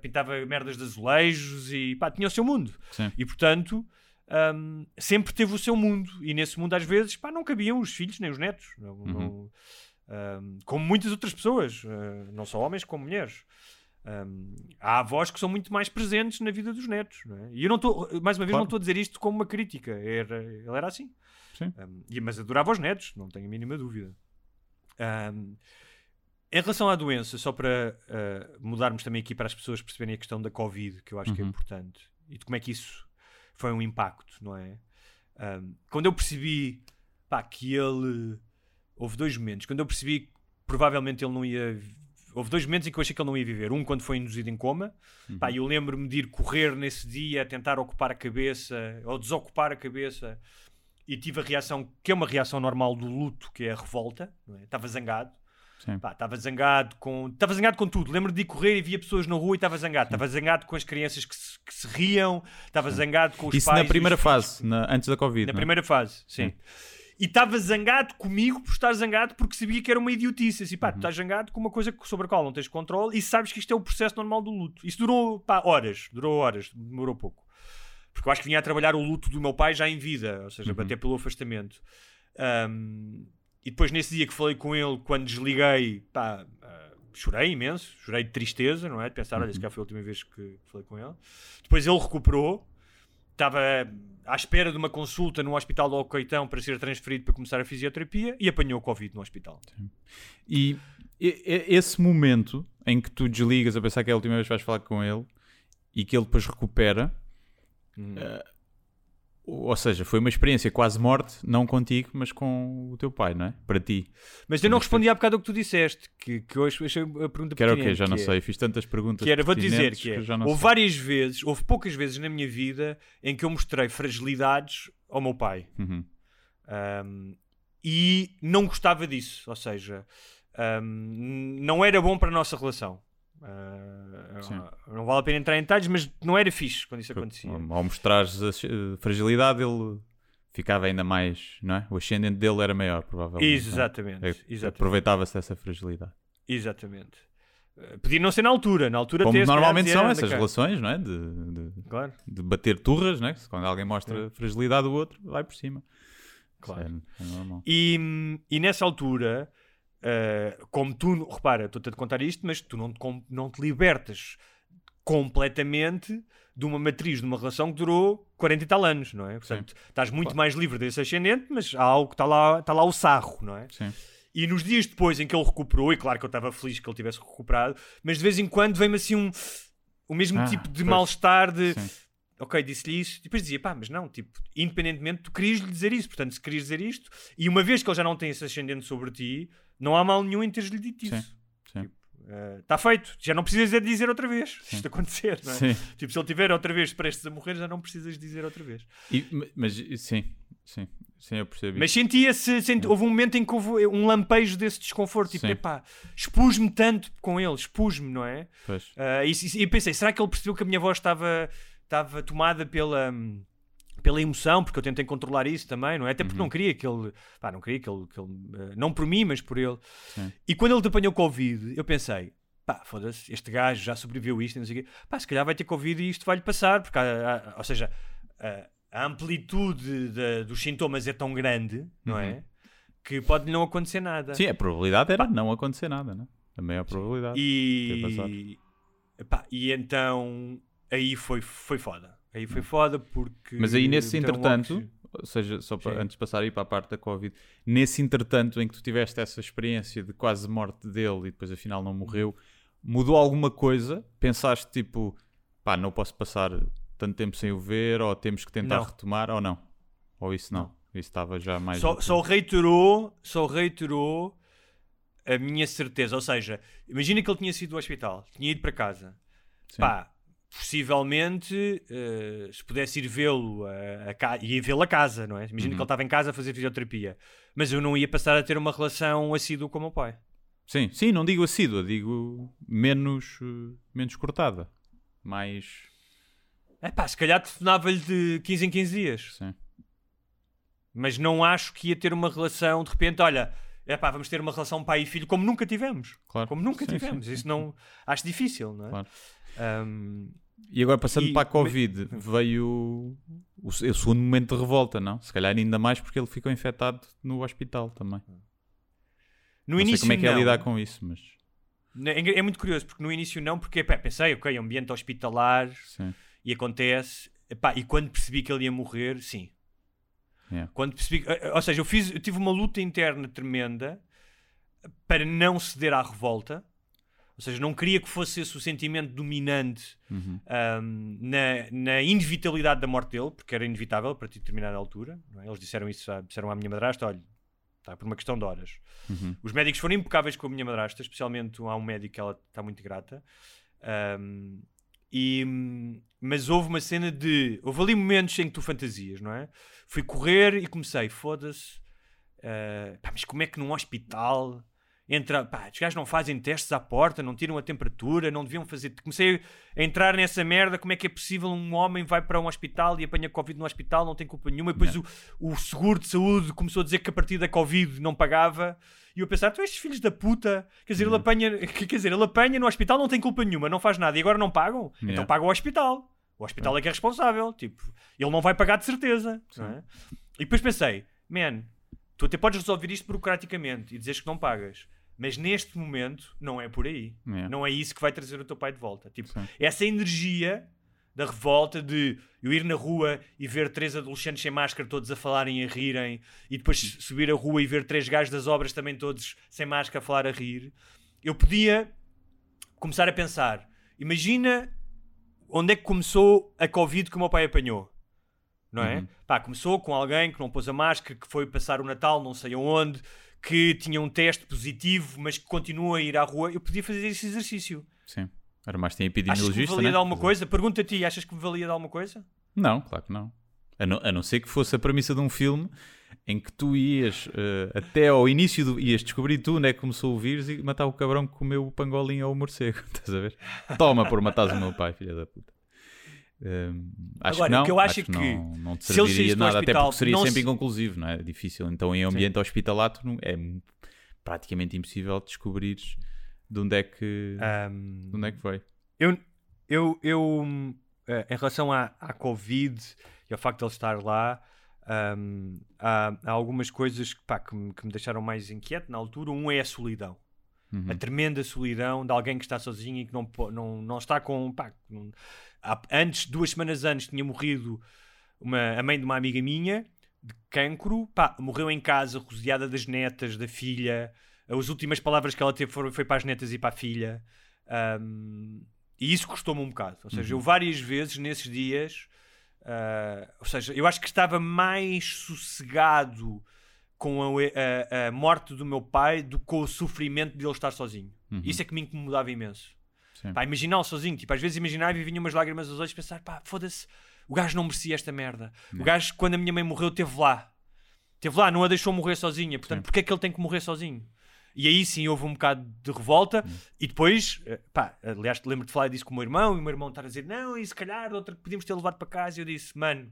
pintava merdas de azulejos e pá, tinha o seu mundo. Sim. E portanto, um, sempre teve o seu mundo. E nesse mundo, às vezes, pá, não cabiam os filhos nem os netos. Não, não- um, como muitas outras pessoas, uh, não só homens, como mulheres. Um, há avós que são muito mais presentes na vida dos netos. É? E eu não estou, mais uma vez, Claro. não estou a dizer isto como uma crítica. Era, ele era assim. Sim. Um, e- mas adorava os netos, não tenho a mínima dúvida. Um, em relação à doença, só para uh, mudarmos também aqui para as pessoas perceberem a questão da Covid, que eu acho que é Uhum. importante, e de como é que isso foi um impacto, não é? Quando eu percebi pá, que ele. Houve dois momentos. Quando eu percebi que provavelmente ele não ia. Houve dois momentos em que eu achei que ele não ia viver. Um quando foi induzido em coma. Pá, eu lembro-me de ir correr nesse dia, a tentar ocupar a cabeça, ou desocupar a cabeça, e tive a reação, que é uma reação normal do luto, que é a revolta. é? Estava zangado. Sim. Estava zangado com. Estava zangado com tudo. Lembro de ir correr e via pessoas na rua e estava zangado. Estava zangado com as crianças que se, que se riam, estava zangado com os Isso pais. na e primeira fase, na- antes da Covid. Na é? primeira fase, sim. E estava zangado comigo por estar zangado porque sabia que era uma idiotice. Assim, Uhum. pá, tu estás zangado com uma coisa sobre a qual não tens controle e sabes que isto é o processo normal do luto. Isso durou, pá, horas. Durou horas. Demorou pouco. Porque eu acho que vinha a trabalhar o luto do meu pai já em vida. Ou seja, Uhum. bater pelo afastamento. Ahm, e depois nesse dia que falei com ele, quando desliguei, pá, ah, chorei imenso. Chorei de tristeza, não é? De pensar, olha, se cá foi a última vez que falei com ele. Depois ele recuperou estava à espera de uma consulta no hospital do Alcoitão para ser transferido para começar a fisioterapia e apanhou Covid no hospital. E e- esse momento em que tu desligas a pensar que é a última vez que vais falar com ele e que ele depois recupera, eh, ou seja, foi uma experiência quase morte, não contigo, mas com o teu pai, não é? Para ti. Mas eu não respondi há bocado ao que tu disseste, que, que hoje achei a pergunta Que era o quê? Já não que é- sei. Fiz tantas perguntas. Que era, vou-te dizer, que é, não houve sei. várias vezes, houve poucas vezes na minha vida em que eu mostrei fragilidades ao meu pai. Uhum. Um, e não gostava disso, ou seja, um, não era bom para a nossa relação. Uh, não vale a pena entrar em detalhes, mas não era fixe quando isso acontecia. Ao mostrares a fragilidade, ele ficava ainda mais, não é? O ascendente dele era maior, provavelmente. é? Exatamente, É- exatamente. Aproveitava-se dessa fragilidade. Exatamente. Uh, Podia não ser na altura, na altura Como normalmente são "Anda essas cá." relações, não é? De, de, Claro. de bater turras, não é? Quando alguém mostra fragilidade do outro, vai por cima. Claro. É, é normal. E, e nessa altura, uh, como tu, repara, estou-te a contar isto, mas tu não te, não te libertas completamente de uma matriz de uma relação que durou 40 e tal anos, não é? Portanto, estás muito mais livre desse ascendente, mas há algo que está lá, está lá o sarro, não é? Sim. E nos dias depois em que ele recuperou, e claro que eu estava feliz que ele tivesse recuperado, mas de vez em quando vem-me assim um o mesmo Ah, tipo de mal-estar de Sim. ok, disse-lhe isso, e depois dizia, pá, mas não, tipo, independentemente, tu querias lhe dizer isso, portanto, se querias dizer isto, e uma vez que ele já não tem esse ascendente sobre ti, não há mal nenhum em teres-lhe dito isso. sim. Está feito, já não precisas de dizer outra vez, se isto acontecer, não é? Tipo, se ele tiver outra vez prestes a morrer, já não precisas dizer outra vez. E- mas sim, sim, sim, eu percebi. Mas sentia-se, senti- houve um momento em que houve um lampejo desse desconforto, tipo, epá, expus-me tanto com ele, expus-me, não é? E, e- e pensei, será que ele percebeu que a minha voz estava, estava tomada pela, hum, pela emoção? Porque eu tentei controlar isso também, não é? Até porque não queria que ele, pá, não queria que ele, que ele, ah, não por mim, mas por ele. Sim. E quando ele te apanhou Covid, eu pensei, pá, foda-se, este gajo já sobreviveu isto, não sei o quê. Pá, se calhar vai ter Covid e isto vai-lhe passar, porque, há- há- ou seja, a, a amplitude da- dos sintomas é tão grande, não é? Que pode não acontecer nada. Sim, a probabilidade era não acontecer nada, né? A maior probabilidade. E, epá, e então aí foi, foi foda. Aí foi foda porque. Mas aí nesse entretanto, ou seja, só para, antes de passar aí para a parte da Covid, nesse entretanto em que tu tiveste essa experiência de quase morte dele e depois afinal não morreu, mudou alguma coisa? Pensaste tipo, pá, não posso passar tanto tempo sem o ver, ou temos que tentar Não. retomar, ou não? Ou isso não? Isso estava já mais. Só, só reiterou, só reiterou a minha certeza. Ou seja, imagina que ele tinha sido do hospital, tinha ido para casa. Sim. Pá, possivelmente, eh, se pudesse ir vê-lo, a, ia vê-lo a casa, não é? Imagina Uhum. que ele estava em casa a fazer fisioterapia. Mas eu não ia passar a ter uma relação assídua com o meu pai. Sim, sim, não digo assídua, digo menos, eh, menos cortada. Mais. É pá, se calhar telefonava-lhe de 15 em 15 dias. Sim. Mas não acho que ia ter uma relação, de repente, olha, é pá, vamos ter uma relação pai e filho como nunca tivemos. Claro. Como nunca Sim, tivemos. sim, Isso não. Acho difícil, não é? Claro. Ahm, E agora passando E- para a Covid, veio o, o segundo momento de revolta, não? Se calhar ainda mais porque ele ficou infectado no hospital também. no não início sei como é que é não. lidar com isso, mas É, é muito curioso, porque no início não, porque pá, pensei, ok, ambiente hospitalar sim. e acontece. Epá, e quando percebi que ele ia morrer, sim. Yeah. Quando percebi, que- ou seja, eu, fiz, eu tive uma luta interna tremenda para não ceder à revolta. Ou seja, não queria que fosse esse o sentimento dominante Uhum. ahm, na, na inevitabilidade da morte dele, porque era inevitável a partir de determinada altura. é? Eles disseram isso, à- disseram à minha madrasta: olha, está por uma questão de horas. Uhum. Os médicos foram impecáveis com a minha madrasta, especialmente há um médico que ela está muito grata. Ahm, e, mas houve uma cena de. Houve ali momentos em que tu fantasias, não é? Fui correr e comecei, foda-se, pá, mas como é que num hospital Entra, pá, os gajos não fazem testes à porta, não tiram a temperatura, não deviam fazer. Comecei a entrar nessa merda. Como é que é possível um homem vai para um hospital e apanha Covid no hospital, não tem culpa nenhuma. E depois o, o seguro de saúde começou a dizer que a partir da Covid não pagava. E eu a pensar, tu estes filhos da puta, quer dizer, ele apanha, quer dizer, ele apanha no hospital, não tem culpa nenhuma, não faz nada e agora não pagam? Então Yeah. paga o hospital. O hospital é que é responsável. Tipo, ele não vai pagar de certeza. é? E depois pensei, man, tu até podes resolver isto burocraticamente e dizes que não pagas. Mas neste momento não é por aí. Yeah. Não é isso que vai trazer o teu pai de volta. Tipo, Sim. essa energia da revolta de eu ir na rua e ver três adolescentes sem máscara todos a falarem e a rirem e depois subir a rua e ver três gajos das obras também todos sem máscara a falar a rir. Eu podia começar a pensar, imagina onde é que começou a Covid que o meu pai apanhou. Não é? Uhum. Pá, começou com alguém que não pôs a máscara, que foi passar o Natal não sei aonde, que tinha um teste positivo, mas que continua a ir à rua. Eu podia fazer esse exercício. Sim. Era mais tem Achas que me epidemiologista, valia né? de alguma coisa? Pergunta a ti, achas que me valia de alguma coisa? Não, claro que não. A não, a não ser que fosse a premissa de um filme em que tu ias eh, até ao início do. ias descobrir tu onde é que começou o vírus e matar o cabrão que comeu o pangolim ou o morcego. Estás a ver? Toma por matares o meu pai, filha da puta. Hum, acho Agora, que não, o que eu acho é que, que não, não te se serviria do nada, até hospital, porque seria sempre se- inconclusivo, não é? Difícil. Então, em ambiente hospitalar, é praticamente impossível descobrires de onde é que, de onde é que foi. eu, eu, eu eh, em relação à, à Covid e ao facto de ele estar lá, hum, há, há algumas coisas que, pá, que, me, que me deixaram mais inquieto na altura. Um é a solidão. Uhum. A tremenda solidão de alguém que está sozinho e que não, não, não está com. Pá, não- há- antes, duas semanas antes, tinha morrido uma, a mãe de uma amiga minha de cancro. Pá, morreu em casa, rodeada das netas, da filha. As últimas palavras que ela teve foram, foi para as netas e para a filha. Ahm, e isso custou-me um bocado. Ou seja, eu várias vezes nesses dias. ah, ou seja, eu acho que estava mais sossegado com a, a- a morte do meu pai do que com o sofrimento de ele estar sozinho. Isso é que me incomodava imenso. Sim. Pá, imaginá-lo sozinho. Tipo, às vezes imaginava e vinha umas lágrimas aos olhos e pensar, pá, foda-se, o gajo não merecia esta merda. O gajo, quando a minha mãe morreu, esteve lá. Esteve lá, não a deixou morrer sozinha. Portanto, Sim. porque é que ele tem que morrer sozinho? E aí sim houve um bocado de revolta. E depois, eh, pá, aliás, lembro de falar disso com o meu irmão. E o meu irmão estar a dizer, não, e se calhar outra que podíamos ter levado para casa. E eu disse, mano,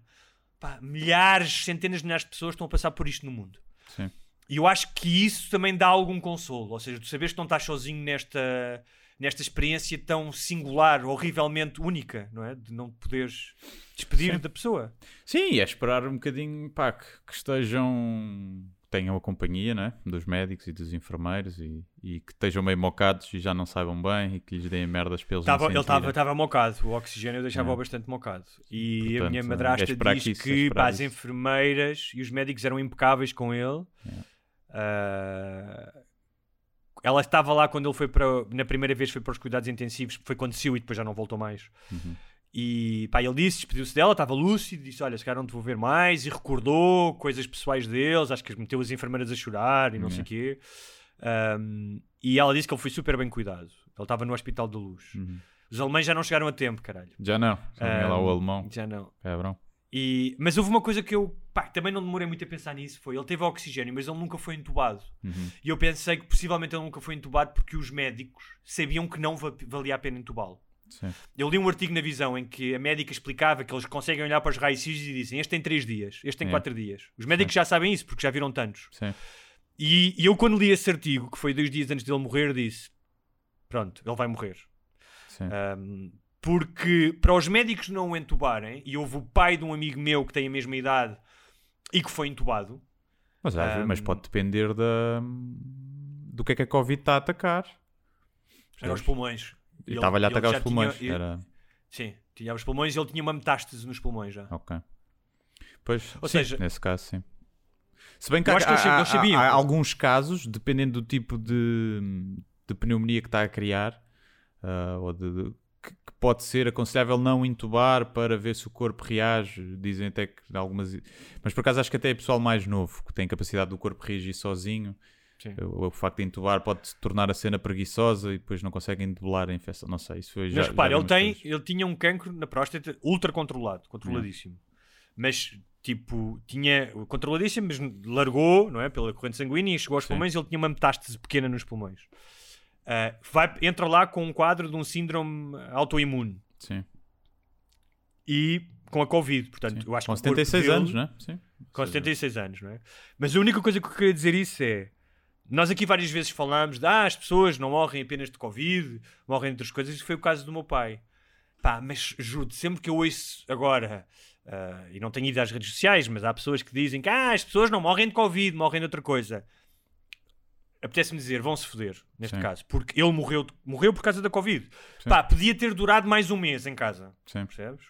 pá, milhares, centenas de milhares de pessoas estão a passar por isto no mundo. Sim. E eu acho que isso também dá algum consolo. Ou seja, tu sabes que não estás sozinho nesta, nesta experiência tão singular, horrivelmente única, não é? De não poderes despedir Sim. da pessoa. Sim, e é esperar um bocadinho pá, que, que estejam. Tenham a companhia né? dos médicos e dos enfermeiros e, e que estejam meio mocados e já não saibam bem e que lhes deem merdas pelos Tava, ele estava mocado, o oxigênio deixava-o É. bastante mocado. E a Portanto, minha é madrasta esperar diz que isso, é que pá, as enfermeiras e os médicos eram impecáveis com ele. É. Ah, ela estava lá quando ele foi para. Na primeira vez foi para os cuidados intensivos, foi quando saiu e depois já não voltou mais. Uhum. E pá, ele disse, despediu-se dela, estava lúcido, disse: Olha, se calhar não te vou ver mais. E recordou coisas pessoais deles, acho que meteu as enfermeiras a chorar e não sei o quê. Um, e ela disse que ele foi super bem cuidado. Ele estava no Hospital da Luz. Uhum. Os alemães já não chegaram a tempo, caralho. Já não, já vinha lá o Um, alemão, Já não. cabrão. E, mas houve uma coisa que eu pá, também não demorei muito a pensar nisso: foi ele teve oxigênio, mas ele nunca foi entubado. Uhum. E eu pensei que possivelmente ele nunca foi entubado porque os médicos sabiam que não va- valia a pena entubá-lo. Sim. Eu li um artigo na visão em que a médica explicava que eles conseguem olhar para os raios e dizem: Este tem 3 dias, este tem É. 4 dias. Os médicos já sabem isso porque já viram tantos. Sim. E, e eu, quando li esse artigo, que foi dois dias antes dele morrer, disse: Pronto, ele vai morrer. Sim. Um, porque para os médicos não o entubarem, e houve o pai de um amigo meu que tem a mesma idade e que foi entubado, Mas, vezes- mas um, pode depender da, do que é que a Covid está a atacar. era os pulmões. E estava-lhe a atacar os pulmões. tinha- Era... Sim, tinha os pulmões e ele tinha uma metástase nos pulmões já. Ok. Pois, Ou sim, seja- nesse caso, sim. Se bem que, há, que eles- há- eles há- há alguns casos, dependendo do tipo de, de pneumonia que está a criar, ah, ou de, de- que, que pode ser aconselhável não intubar para ver se o corpo reage. Dizem até que algumas. Mas por acaso acho que até é pessoal mais novo que tem capacidade do corpo reagir sozinho. O, o facto de intubar pode tornar a cena preguiçosa e depois não conseguem debelar a infecção. Não sei, isso foi já. Mas repare, vi ele, tem, coisas. ele tinha um cancro na próstata ultra controlado, controladíssimo. Mas tipo, tinha controladíssimo, mas largou, não é? Pela corrente sanguínea e chegou aos Sim. pulmões ele tinha uma metástase pequena nos pulmões. Ah, vai, entra lá com um quadro de um síndrome autoimune Sim. e com a Covid. Portanto, sim. eu acho Com que o corpo 76 dele- anos, não é? Sim. Com Ou seja, 76 anos, não é? Mas a única coisa que eu queria dizer isso é. Nós aqui várias vezes falámos de ah, as pessoas não morrem apenas de Covid, morrem de outras coisas. Isso foi o caso do meu pai. Pá, mas juro sempre que eu ouço agora, ah, e não tenho ido às redes sociais, mas há pessoas que dizem que ah, as pessoas não morrem de Covid, morrem de outra coisa. Apetece-me dizer, vão-se foder, neste Sim. caso, porque ele morreu, morreu por causa da Covid. Pá, podia ter durado mais um mês em casa Sim. percebes?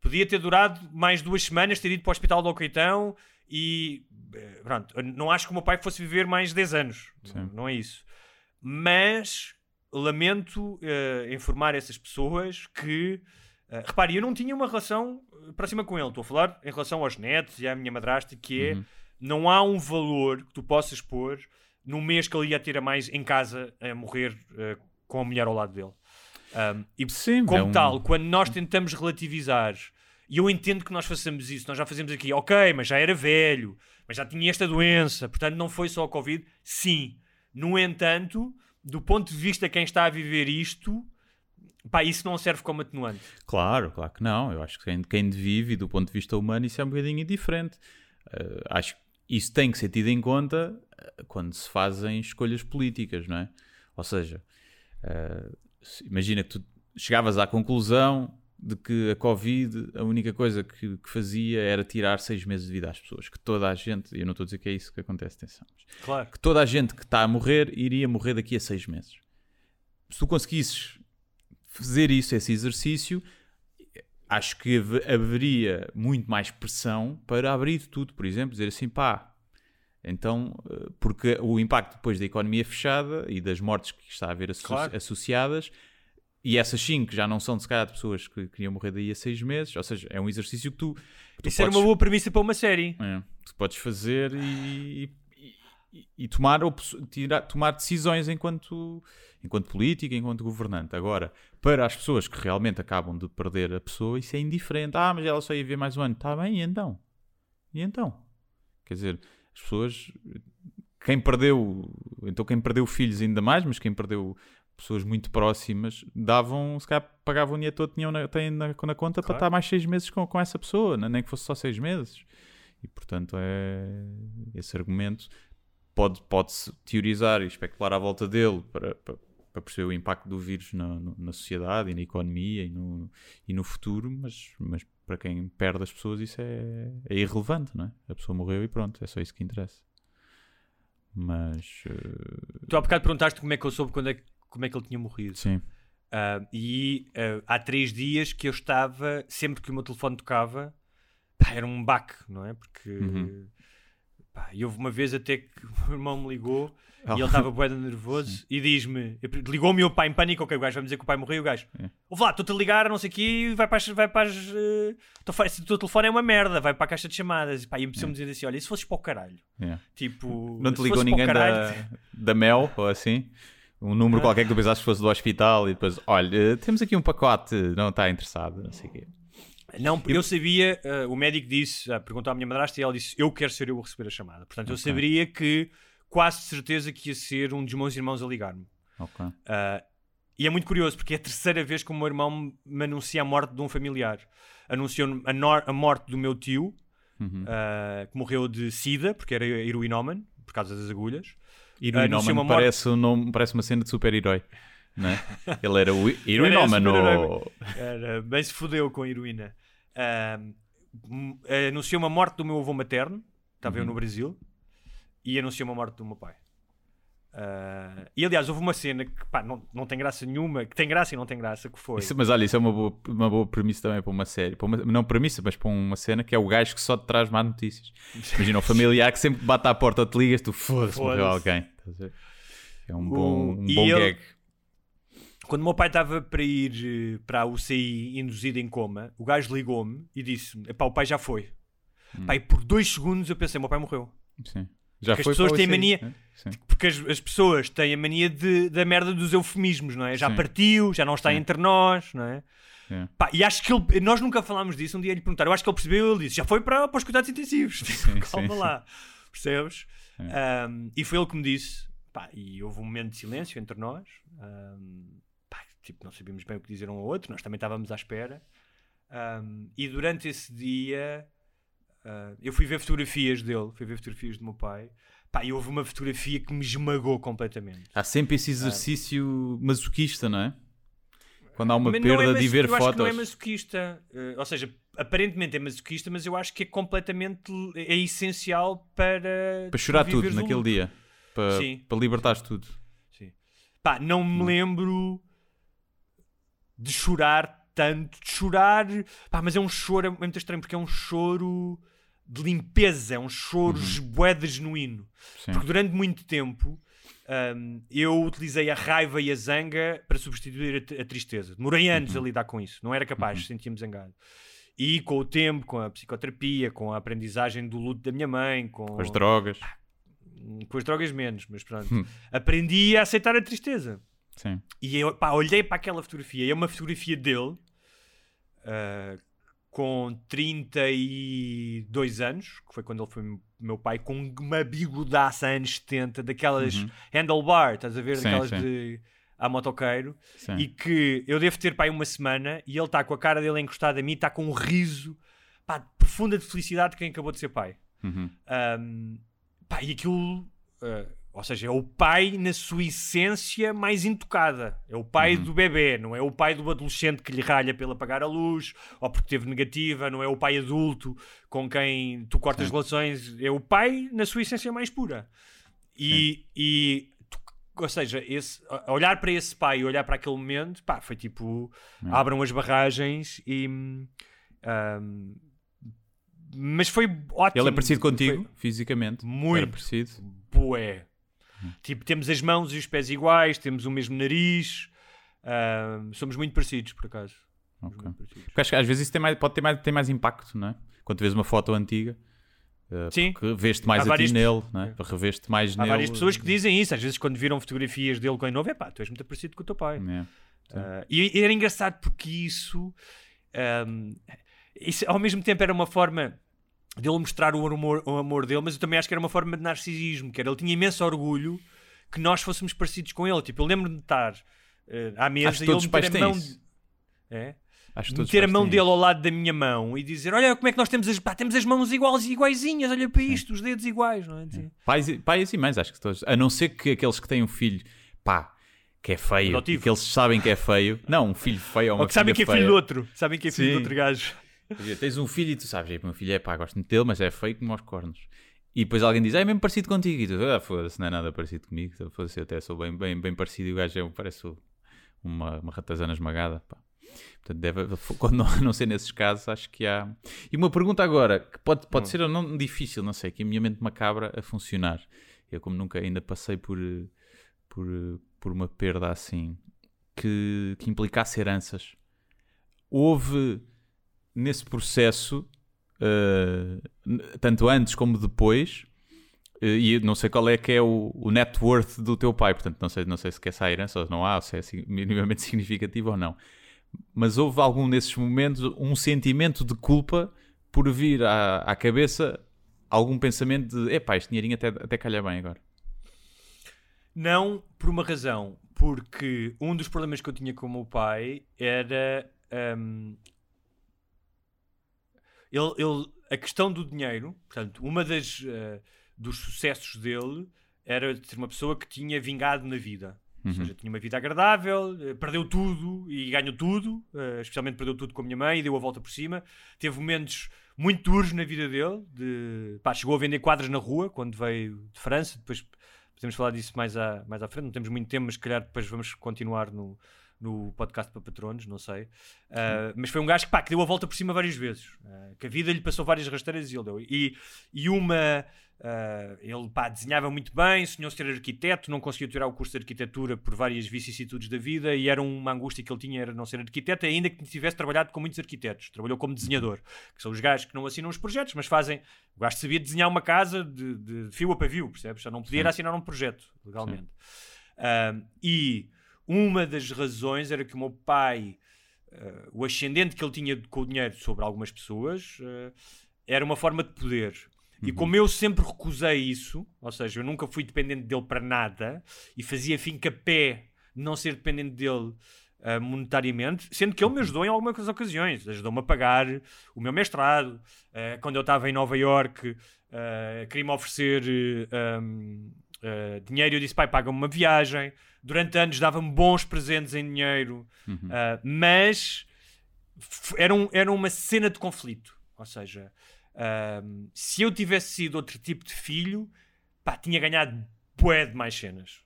Podia ter durado mais duas semanas, ter ido para o hospital do Alcoitão e eh, pronto, não acho que o meu pai fosse viver mais 10 anos, Sim. não, é isso. Mas lamento eh, informar essas pessoas que eh, repare, eu não tinha uma relação próxima com ele, estou a falar em relação aos netos e à minha madrasta, que é Uhum. não há um valor que tu possas pôr no mês que ele ia ter a mais em casa a morrer eh, com a mulher ao lado dele. Um, e Sim, como é um- tal, quando nós tentamos relativizar, e eu entendo que nós façamos isso, nós já fazemos aqui, ok, mas já era velho, mas já tinha esta doença, portanto não foi só a Covid. Sim, no entanto, do ponto de vista de quem está a viver isto, pá, isso não serve como atenuante. Claro, claro que não. Eu acho que quem, vive, do ponto de vista humano, isso é um bocadinho diferente. Eh, acho que isso tem que ser tido em conta eh, quando se fazem escolhas políticas, não é? Ou seja, se- imagina que tu chegavas à conclusão de que a Covid, a única coisa que, que fazia era tirar seis meses de vida às pessoas. Que toda a gente, e eu não estou a dizer que é isso que acontece, atenção, mas Claro. que toda a gente que está a morrer iria morrer daqui a seis meses. Se tu conseguisses fazer isso, esse exercício, acho que hav- haveria muito mais pressão para abrir tudo, por exemplo, dizer assim, pá, então, eh, porque o impacto depois da economia fechada e das mortes que está a haver asso- Claro. associadas, e essas cinco já não são de se calhar de pessoas que queriam morrer daí a seis meses, ou seja, é um exercício que tu, tu Isso era podes- uma boa premissa para uma série. é, tu podes fazer e, e- e- e tomar, tirar- tomar decisões enquanto, enquanto político, enquanto governante. Agora, para as pessoas que realmente acabam de perder a pessoa, isso é indiferente. Ah, mas ela só ia ver mais um ano. Está bem, e então? E então? Quer dizer, as pessoas. Quem perdeu. Então, quem perdeu filhos ainda mais, mas quem perdeu pessoas muito próximas davam, se calhar pagavam o dinheiro todo que tinham na, têm na, na conta para Claro. estar mais seis meses com, com essa pessoa, né? nem que fosse só seis meses. E portanto, é esse argumento pode- pode-se teorizar e especular à volta dele para, para, para perceber o impacto do vírus na, na sociedade e na economia e no, e no futuro, mas, mas para quem perde as pessoas isso é, é irrelevante, não é? A pessoa morreu e pronto, é só isso que interessa. Mas eh, Tu há bocado perguntaste como é que eu soube quando é, que- como é que ele tinha morrido. sim, Ah, e ah, há três dias que eu estava, sempre que o meu telefone tocava, pá, era um baque, não é? Porque Uhum. pá, e houve uma vez até que o meu irmão me ligou Oh. e ele estava bué de nervoso e diz-me, ligou-me o pai em pânico, ok, o gajo vai dizer que o pai morreu, o gajo, É. ouve lá, estou-te a ligar, não sei o quê, vai para as, vai para as fa- esse teu telefone é uma merda, vai para a caixa de chamadas, e pá, e me dizer assim, olha, e se fosses para o caralho? é. Tipo, não te ligou o ninguém caralho, da, da Mel ou assim? Um número qualquer que tu pensaste que fosse do hospital e depois, olha, temos aqui um pacote, não está interessado, não sei o quê. Não, eu sabia, eh, o médico disse, ah, perguntou à minha madrasta e ela disse: Eu quero ser eu a receber a chamada. Portanto, eu Ok. saberia que quase de certeza que ia ser um dos meus irmãos a ligar-me. Ok. Ah, e é muito curioso porque é a terceira vez que o meu irmão me anuncia a morte de um familiar. Anunciou a, nor- a morte do meu tio, Uhum. ah, que morreu de sida, porque era heroinómano, por causa das agulhas. Morte- parece, um parece uma cena de super-herói. É? Ele era o heroinómano. Era, bem se fodeu com a heroína. M- anunciou uma morte do meu avô materno, estava eu Uhum. no Brasil, e anunciou uma morte do meu pai. Ah, e aliás, houve uma cena que pá, não, não tem graça nenhuma, que tem graça e não tem graça, que foi. Isso- mas olha, isso é uma boa, uma boa premissa também para uma série. Para uma- não premissa, mas para uma cena que é o gajo que só te traz más notícias. Imagina um familiar que sempre bate à porta te ligas, tu foda-se, morreu Foda-se. alguém. É um bom, um bom ele- gag. Quando o meu pai estava para ir eh, para a UCI induzido em coma, o gajo ligou-me e disse-me: "Epá, o pai já foi. Hum. E por dois segundos eu pensei: meu pai morreu. Sim. Já Porque as pessoas têm mania- né? Sim. Porque as, as pessoas têm a mania de, da merda dos eufemismos, não é? Já Sim. partiu, já não está Sim. entre nós, não é? Yeah. Pá, e acho que ele, nós nunca falámos disso. Um dia lhe perguntaram, eu acho que ele percebeu ele disse: já foi para, para os cuidados intensivos. Sim, Calma sim, lá, percebes? Um, e foi ele que me disse, pá, e houve um momento de silêncio entre nós. um, pá, tipo, não sabíamos bem o que dizer um ao outro, nós também estávamos à espera. Um, e durante esse dia ah, eu fui ver fotografias dele, fui ver fotografias do meu pai. Pá, e houve uma fotografia que me esmagou completamente. Há sempre esse exercício masoquista, não é? Quando há uma Mas é perda de maso- ver eu acho que não é fotos. masoquista. Eh, ou seja, aparentemente é masoquista, mas eu acho que é completamente é essencial para. Para chorar tu tudo naquele luto. dia. Para, Sim. para libertares tudo. Sim. Pá, não Hum. me lembro de chorar tanto. De chorar. Pá, mas é um choro, é muito estranho, porque é um choro de limpeza, é um choro bué de genuíno. Uhum. Sim. Porque durante muito tempo hum, eu utilizei a raiva e a zanga para substituir a, a tristeza. Demorei anos Uhum. a lidar com isso, não era capaz, sentia-me zangado. E com o tempo, com a psicoterapia, com a aprendizagem do luto da minha mãe, com, Com as drogas. com as drogas menos, mas pronto, Hum. aprendi a aceitar a tristeza. Sim. E eu pá, olhei para aquela fotografia, e é uma fotografia dele ah, com 32 anos, que foi quando ele foi meu pai, com uma bigodaça anos 70, daquelas handlebar, estás a ver? Uhum. Sim, daquelas sim. de a motoqueiro, Sim. e que eu devo ter pai uma semana e ele está com a cara dele encostada a mim, está com um riso pá, profunda de felicidade de quem acabou de ser pai. Uhum. Um, pá, e aquilo, uh, ou seja, é o pai na sua essência mais intocada. É o pai Uhum. do bebê, não é o pai do adolescente que lhe ralha pelo apagar a luz ou porque teve negativa, não é o pai adulto com quem tu cortas Sim. relações. É o pai na sua essência mais pura. E, e ou seja, esse, olhar para esse pai e olhar para aquele momento, pá, foi tipo, Hum. abram as barragens e. hum, um, mas foi ótimo. Ele é parecido Foi- contigo, fisicamente. Muito. Era parecido. Bué. Tipo, temos as mãos e os pés iguais, temos o mesmo nariz. ahm, somos muito parecidos, por acaso. Somos Ok. muito parecidos. Porque acho que às vezes isso tem mais, pode ter mais, tem mais impacto, não é? Quando vês uma foto antiga, uh, Sim. porque vês-te mais Há a ti nele, não é? Revês-te mais Há nele. várias pessoas que dizem isso, às vezes quando viram fotografias dele quando novo, é pá, tu és muito parecido com o teu pai. É. Ah, e, e era engraçado porque isso, ahm, isso ao mesmo tempo era uma forma dele mostrar o amor, o amor dele, mas eu também acho que era uma forma de narcisismo, que era ele tinha imenso orgulho que nós fôssemos parecidos com ele. Tipo, eu lembro-me de estar eh, à mesa Acho e ele meter a mão. isso. É? Acho meter a mão dele isso. ao lado da minha mão e dizer: Olha como é que nós temos as, pá, temos as mãos iguais, iguaizinhas, olha para isto, os dedos iguais, não é? Assim. Pais, e- pais e mães, acho que todos. A não ser que aqueles que têm um filho, pá, que é feio, Adotivo. e que eles sabem que é feio. Não, um filho feio ou uma Ou que sabem que é filho feia. do outro, sabem que é filho Sim. do outro gajo. Dizer, Tens um filho e tu sabes, "Ei, meu filho é pá, gosto muito dele, mas é feio como aos cornos. E depois alguém diz, ah, é mesmo parecido contigo. E tu, ah, foda-se, não é nada parecido comigo. Então, Foda-se, eu até sou bem, bem, bem parecido. E o gajo é, parece uma, uma ratazana esmagada. Pá. Portanto, deve, quando não, não ser nesses casos, acho que há. E uma pergunta agora, que pode, Hum. pode ser ou não difícil, não sei, que a minha mente macabra a funcionar. Eu, como nunca ainda passei por, por, por uma perda assim, que, que implicasse heranças, houve nesse processo, n- tanto antes como depois, eh, e não sei qual é que é o, o net worth do teu pai, portanto não sei, não sei se quer herança ou não há, se é assim minimamente significativo ou não. Mas houve algum desses momentos, um sentimento de culpa por vir à, à cabeça algum pensamento de epá, este dinheirinho até, até calha bem agora. Não por uma razão, porque um dos problemas que eu tinha com o meu pai era hum, ele, ele- a questão do dinheiro, portanto, uma das eh, dos sucessos dele era de ser uma pessoa que tinha vingado na vida. Ou seja, tinha uma vida agradável, eh, perdeu tudo e ganhou tudo, eh, especialmente perdeu tudo com a minha mãe e deu a volta por cima. Teve momentos muito duros na vida dele, de, pá, chegou a vender quadros na rua quando veio de França, depois podemos falar disso mais à, mais à frente, não temos muito tempo, mas se calhar depois vamos continuar no, no podcast para patronos, não sei. Ah, mas foi um gajo que, pá, que deu a volta por cima várias vezes, Ah, que a vida lhe passou várias rasteiras e ele deu. E, e uma, ah, ele pá, desenhava muito bem, sonhou ser arquiteto, não conseguiu tirar o curso de arquitetura por várias vicissitudes da vida e era uma angústia que ele tinha era não ser arquiteto, ainda que tivesse trabalhado com muitos arquitetos. Trabalhou como desenhador, que são os gajos que não assinam os projetos, mas fazem. O gajo sabia desenhar uma casa de, de fio a pavio, percebes? Já não podia assinar um projeto legalmente. Ah, e uma das razões era que o meu pai eh, o ascendente que ele tinha com o dinheiro sobre algumas pessoas eh, era uma forma de poder. E como eu sempre recusei isso, ou seja, eu nunca fui dependente dele para nada e fazia finca pé de não ser dependente dele uh, monetariamente, sendo que ele me ajudou em algumas ocasiões, ajudou-me a pagar o meu mestrado. Uh, quando eu estava em Nova York, uh, queria-me oferecer um, dinheiro, eu disse: pai, paga-me uma viagem. Durante anos dava-me bons presentes em dinheiro, mas era, um, era uma cena de conflito. Ou seja, um, se eu tivesse sido outro tipo de filho, pá, tinha ganhado bué de mais cenas.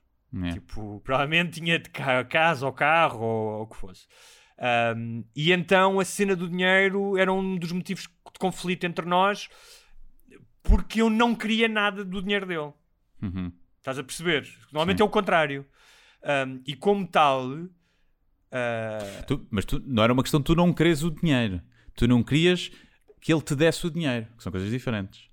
É. Tipo, provavelmente tinha de ca- casa ou carro ou, ou o que fosse. Um, e então a cena do dinheiro era um dos motivos de conflito entre nós, porque eu não queria nada do dinheiro dele. Uhum. Estás a perceber? Normalmente Sim. é o contrário. Um, e como tal, uh, Tu- mas tu, não era uma questão de tu não queres o dinheiro. Tu não querias que ele te desse o dinheiro, que são coisas diferentes.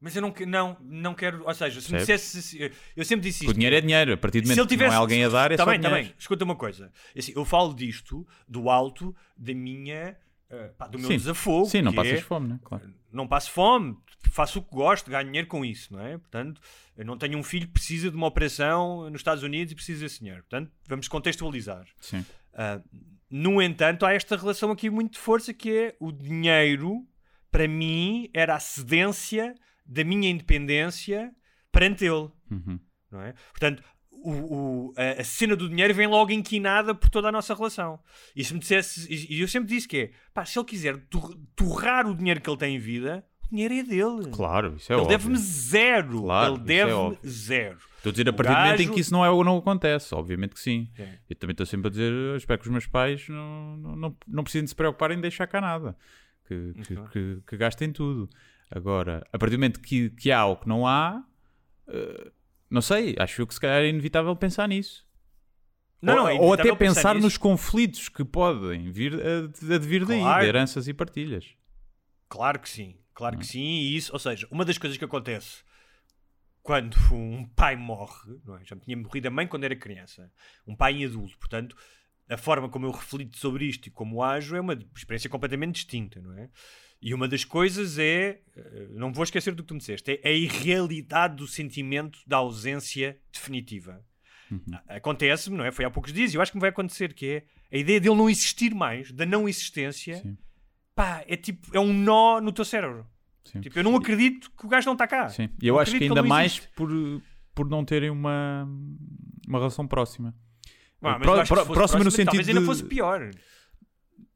mas eu não, não, não quero. Ou seja, se me dissesse. se- Eu sempre disse Porque o isto. dinheiro é dinheiro, a partir do Se momento ele tivesse... que não é alguém a dar, é tá só bem, tá dinheiro. bem. Escuta uma coisa. Assim, eu falo disto do alto da minha. Eh, pá, do meu Sim. desafogo. Sim, não que passas é, fome, né? Claro. Não passo fome, faço o que gosto, ganho dinheiro com isso, não é? Portanto, eu não tenho um filho que precisa de uma operação nos Estados Unidos e precisa desse dinheiro. Portanto, vamos contextualizar. Sim. Ah, no entanto, há esta relação aqui muito de força que é o dinheiro, para mim, era a cedência da minha independência perante ele. Uhum. Não é? Portanto, o, o- a, cena do dinheiro vem logo inquinada por toda a nossa relação. E se me dissesse, e eu sempre disse que é, pá, se ele quiser tor- torrar o dinheiro que ele tem em vida, o dinheiro é dele. Claro, isso é ele óbvio. deve-me zero. Claro, ele é deve-me óbvio. zero. Estou a dizer, a partir do momento em gajo- que isso não, é, não acontece, obviamente que sim. É. Eu também estou sempre a dizer, eu espero que os meus pais não, não, não, não precisem de se preocuparem em deixar cá nada. Que, que, que, que gastem tudo. Agora, a partir do momento que, que há ou que não há, eh, não sei, acho que se calhar é inevitável pensar nisso. Não, ou, não, é ou até pensar pensar nos conflitos que podem vir a, a vir daí, Claro. de heranças e partilhas. Claro que sim, claro que sim, e isso, ou seja, uma das coisas que acontece quando um pai morre, não é? já me tinha morrido a mãe quando era criança, um pai em adulto, portanto, a forma como eu reflito sobre isto e como ajo é uma experiência completamente distinta, não é? E uma das coisas é, eh, não vou esquecer do que tu me disseste, é a irrealidade do sentimento da ausência definitiva. A- Acontece-me, não é? Foi há poucos dias, e eu acho que me vai acontecer, que é a ideia dele não existir mais, da não existência, Sim. pá, é tipo, é um nó no teu cérebro. Sim. Tipo, eu não acredito que o gajo não está cá. Sim. E eu Não acho que ainda não mais existe. por, por não terem uma, uma relação próxima. Pá, mas Pró- eu acho que pró- se fosse próxima no próxima, talvez sentido ainda de- fosse pior.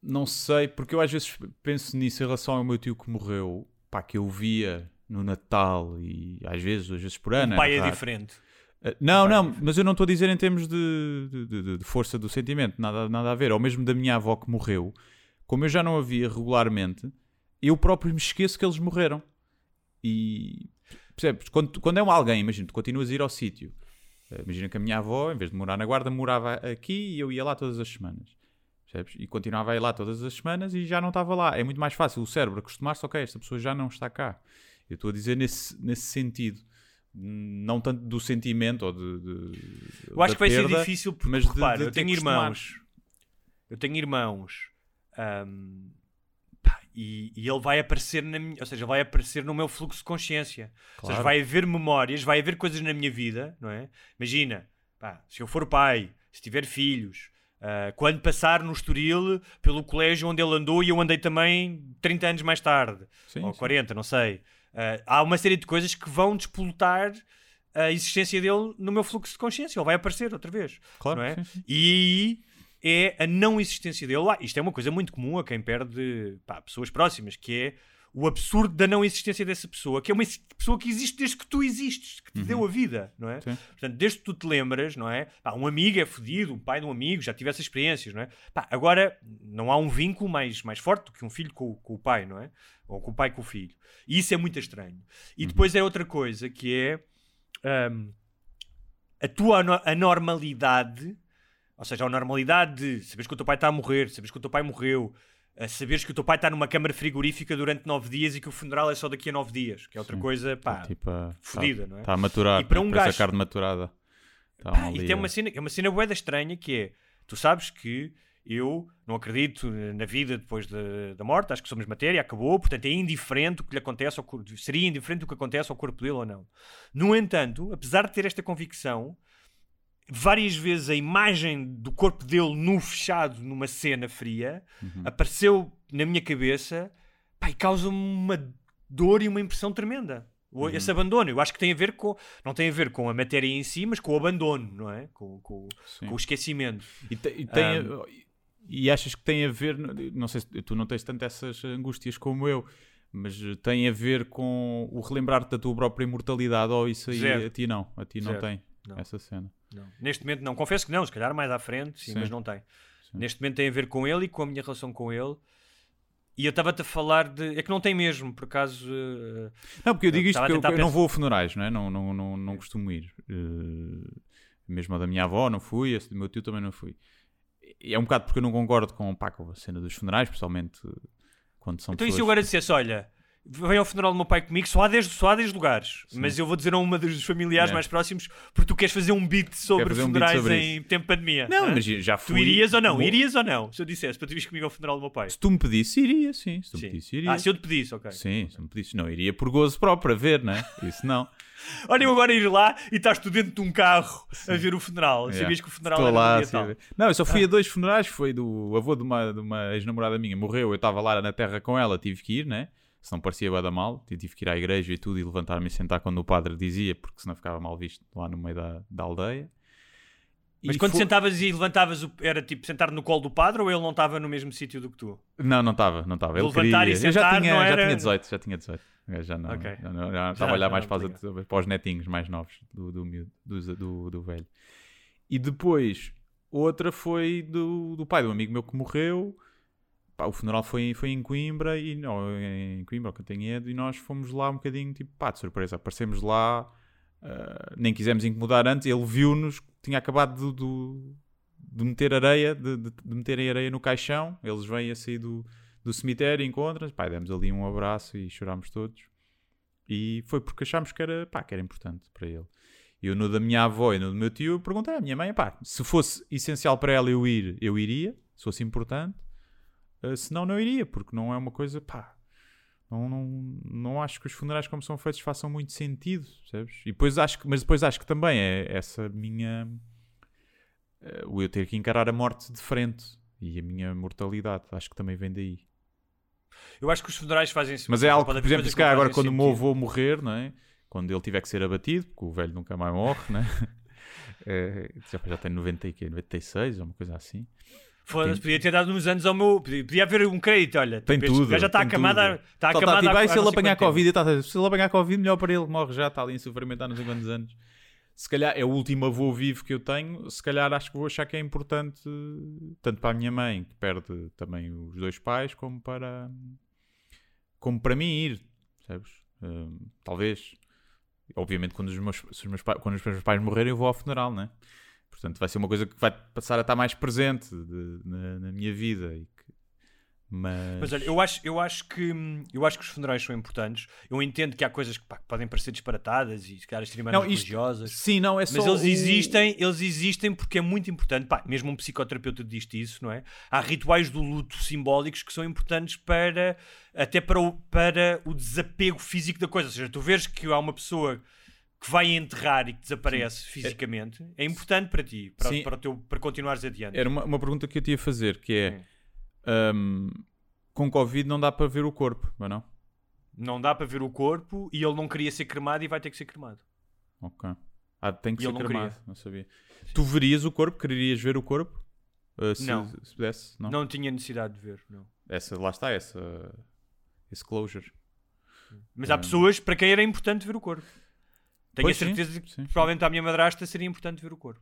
Não sei, porque eu às vezes penso nisso em relação ao meu tio que morreu, pá, que eu via no Natal e às vezes, duas vezes por ano. o pai é raro. diferente. Uh, Não, pai é não, mas eu não estou a dizer em termos de, de- de- de força do sentimento, nada, nada a ver. Ou mesmo da minha avó que morreu, como eu já não a via regularmente, eu próprio me esqueço que eles morreram. E percebes? Quando, quando é um alguém, imagina, tu continuas a ir ao sítio. Uh, Imagina que a minha avó, em vez de morar na guarda, morava aqui e eu ia lá todas as semanas. Percebes? E continuava a ir lá todas as semanas e já não estava lá. É muito mais fácil o cérebro acostumar-se, ok, esta pessoa já não está cá. Eu estou a dizer nesse, nesse sentido. Não tanto do sentimento ou de. de- Eu acho que vai ser perda, difícil porque, mas de- repara, de eu te tenho irmãos. Eu tenho irmãos. pá, e, e ele vai aparecer na minha, ou seja, vai aparecer no meu fluxo de consciência. Ou seja, Claro. vai haver memórias, vai haver coisas na minha vida, não é? Imagina, pá, se eu for pai, se tiver filhos, ah, quando passar no Estoril pelo colégio onde ele andou e eu andei também 30 anos mais tarde, Sim, ou sim. 40, não sei. Ah, há uma série de coisas que vão despolutar a existência dele no meu fluxo de consciência. Ele vai aparecer outra vez. Claro, é? sim, sim. E é a não existência dele lá. Isto é uma coisa muito comum a quem perde pá, pessoas próximas, que é o absurdo da não existência dessa pessoa, que é uma pessoa que existe desde que tu existes, que te deu a vida, não é? Uhum. Sim. Portanto, desde que tu te lembras, não é? Pá, um amigo é fodido, um pai de um amigo, já tive essas experiências, não é? Pá, agora, não há um vínculo mais, mais forte do que um filho com, com o pai, não é? Ou com o pai com o filho. E isso é muito estranho. E depois é outra coisa, que é hum, a tua ano- anormalidade, ou seja, a normalidade de saberes que o teu pai está a morrer, saberes que o teu pai morreu, a saberes que o teu pai está numa câmara frigorífica durante nove dias e que o funeral é só daqui a nove dias, que é outra Sim. coisa, pá, tipo, fodida, tá, não é? Está a maturar. E para um parece gajo- a carne maturada. Tá Pá, e tem uma cena, é uma cena boeda estranha que é, tu sabes que Eu não acredito na vida depois de- da morte, acho que somos matéria, acabou, portanto é indiferente o que lhe acontece ao corpo, seria indiferente o que acontece ao corpo dele ou não. No entanto, apesar de ter esta convicção, várias vezes a imagem do corpo dele nu fechado numa cena fria apareceu na minha cabeça pá, e causa-me uma dor e uma impressão tremenda. O- Esse abandono, eu acho que tem a ver com, não tem a ver com a matéria em si, mas com o abandono, não é? Com, com- com o esquecimento. E, te- e tem a- e achas que tem a ver, não sei se tu não tens tanto essas angústias como eu, mas tem a ver com o relembrar-te da tua própria imortalidade ou isso aí Zero. a ti não, a ti não Zero. tem Não. essa cena. Não. Neste momento não, confesso que não, se calhar mais à frente, sim, Sim. mas não tem. Sim. Neste momento tem a ver com ele e com a minha relação com ele. E eu estava-te a falar de. É que não tem mesmo, por acaso. eh, Não, porque eu digo isto porque eu, eu não vou a funerais, não é? Não, não, não, não costumo ir. Eh, mesmo a da minha avó não fui, esse do meu tio também não fui. E é um bocado porque eu não concordo com, pá, com a cena dos funerais, principalmente eh, quando são Então, e se eu pessoas... agora dissesse: olha, vem ao funeral do meu pai comigo, só há 10, só há 10 lugares, mas eu vou dizer a uma dos familiares É. mais próximos porque tu queres fazer um beat sobre um beat funerais sobre em tempo de pandemia. Não, hã? mas já Tu fui... irias ou não? Vou- Irias ou não? Se eu dissesse para tu ires comigo ao funeral do meu pai. Se tu me pedisse, iria, sim. Se tu me Sim. pedisse, iria. Ah, se eu te pedisse, ok. Sim, se me pedisse. Não, iria por gozo próprio a ver, né? Isso não. Olha, eu agora ir lá e estás tu dentro de um carro a ver o funeral. Yeah. Sabias que o funeral Estou era lá, no dia tal. Não, eu só fui a dois funerais. Foi do avô de uma, de uma ex-namorada minha. Morreu, eu estava lá na terra com ela, tive que ir, né? Se não parecia bada mal, tive que ir à igreja e tudo e levantar-me e sentar quando o padre dizia, porque senão ficava mal visto lá no meio da, da aldeia. Mas E quando foi- sentavas e levantavas, o- era tipo sentar no colo do padre ou ele não estava no mesmo sítio do que tu? Não, não estava, não estava. Ele Levantar queria. e eu já sentar tinha, não já era- tinha 18, já tinha 18. Eu Já não, Ok. já não- já estava a olhar já mais para, os, para os netinhos mais novos do, do, miúdo, do, do, do velho. E depois, outra foi do, do pai de um amigo meu que morreu. Pá, o funeral foi, foi em Coimbra, e, não, em Coimbra, ou Cantanhede, e nós fomos lá um bocadinho, tipo, pá, de surpresa. Aparecemos lá, ah, nem quisemos incomodar antes, ele viu-nos, tinha acabado de, de, de meter areia, de, de, de meterem areia no caixão, eles vêm a sair do, do cemitério, encontram-nos, pá, demos ali um abraço e chorámos todos. E foi porque achámos que era, pá, que era importante para ele. E eu no da minha avó e no do meu tio, perguntei à minha mãe, pá, se fosse essencial para ela eu ir, eu iria, se fosse importante. Uh, senão não iria, porque não é uma coisa, pá, não, não, não acho que os funerais como são feitos façam muito sentido, sabes? E depois acho que, mas depois acho que também é essa minha, uh, o eu ter que encarar a morte de frente e a minha mortalidade, acho que também vem daí. Eu acho que os funerais fazem Mas é algo que, por exemplo, se calhar agora quando o meu sentido. avô morrer, não é? Quando ele tiver que ser abatido, porque o velho nunca mais morre, né? É, já, já tem 90 e quê? 96 ou uma coisa assim. Foda-se, podia ter dado uns anos ao meu. Podia, podia haver um crédito, olha. Tem tipo, tudo. já está acamada. Está acamada tipo, há- "Ai, há se não ele apanhar quanto tempo." Covid, e tá, se ele apanhar Covid, melhor para ele, morre já, está ali em sofrimento há não sei quantos anos. Se calhar é o último avô vivo que eu tenho, se calhar acho que vou achar que é importante, tanto para a minha mãe, que perde também os dois pais, como para, como para mim ir, sabes? Hum, talvez. Obviamente, quando os, meus, se meus quando os meus pais morrerem, eu vou ao funeral, né? Portanto, vai ser uma coisa que vai passar a estar mais presente de- na, na minha vida. E que- mas... Mas olha, eu acho, eu, acho que, eu acho que os funerais são importantes. Eu entendo que há coisas que pá, que podem parecer disparatadas e se calhar extremamente Não, isto- religiosas. Sim, não, é só Mas eles o- existem, eles existem porque é muito importante. Pá, mesmo um psicoterapeuta diz isso, não é? Há rituais do luto simbólicos que são importantes para até para o, para o desapego físico da coisa. Ou seja, tu vês que há uma pessoa que vai enterrar e que desaparece fisicamente, é importante para ti, para, Sim. para, o teu, para continuares adiante. Era uma, uma pergunta que eu te ia fazer, que é... hum, com Covid não dá para ver o corpo, mas não? Não dá para ver o corpo e ele não queria ser cremado e vai ter que ser cremado. Ok. Ah, tem que E ser não cremado, queria. não sabia. Tu verias o corpo? Quererias ver o corpo? Uh, se, Não. Se pudesse? Não. Não tinha necessidade de ver, não. Essa, lá está, essa... Esse closure. Mas há Hum. pessoas para quem era importante ver o corpo. Tenho Pois, a sim, certeza que sim. provavelmente à minha madrasta seria importante ver o corpo.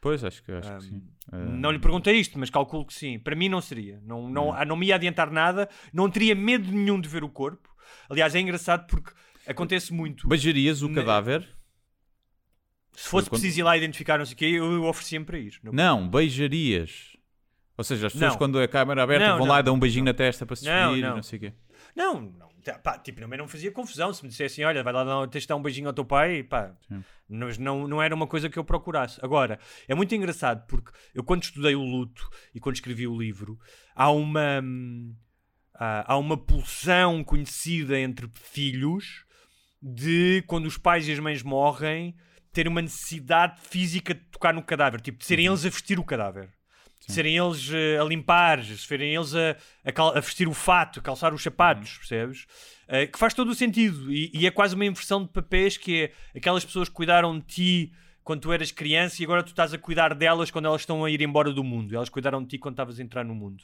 Pois, acho que, acho Um, que sim. Não lhe perguntei isto, mas calculo que sim. Para mim não seria. Não, não, ah, não me ia adiantar nada. Não teria medo nenhum de ver o corpo. Aliás, é engraçado porque acontece muito. Beijarias o cadáver? Se fosse quando- preciso ir lá identificar não sei o quê, eu, oferecia-me para ir. Não- Não, beijarias. Ou seja, as pessoas Não. quando a câmera aberta Não, vão não, lá e dão um beijinho na testa para se Não, despedir e não. não sei o quê. Não, não tá, pá, tipo, também não fazia confusão se me dissessem, olha, vai lá dar, tens de dar um beijinho ao teu pai, pá, mas não, não era uma coisa que eu procurasse. Agora, é muito engraçado porque eu quando estudei o luto e quando escrevi o livro, há uma hum, há há uma pulsão conhecida entre filhos de quando os pais e as mães morrem ter uma necessidade física de tocar no cadáver, tipo, de serem eles a vestir o cadáver. Serem eles eh, a limpar, serem eles a, a, cal- a vestir o fato, a calçar os sapatos, percebes? Eh, que faz todo o sentido. E, e é quase uma inversão de papéis que é aquelas pessoas que cuidaram de ti quando tu eras criança e agora tu estás a cuidar delas quando elas estão a ir embora do mundo. Elas cuidaram de ti quando estavas a entrar no mundo.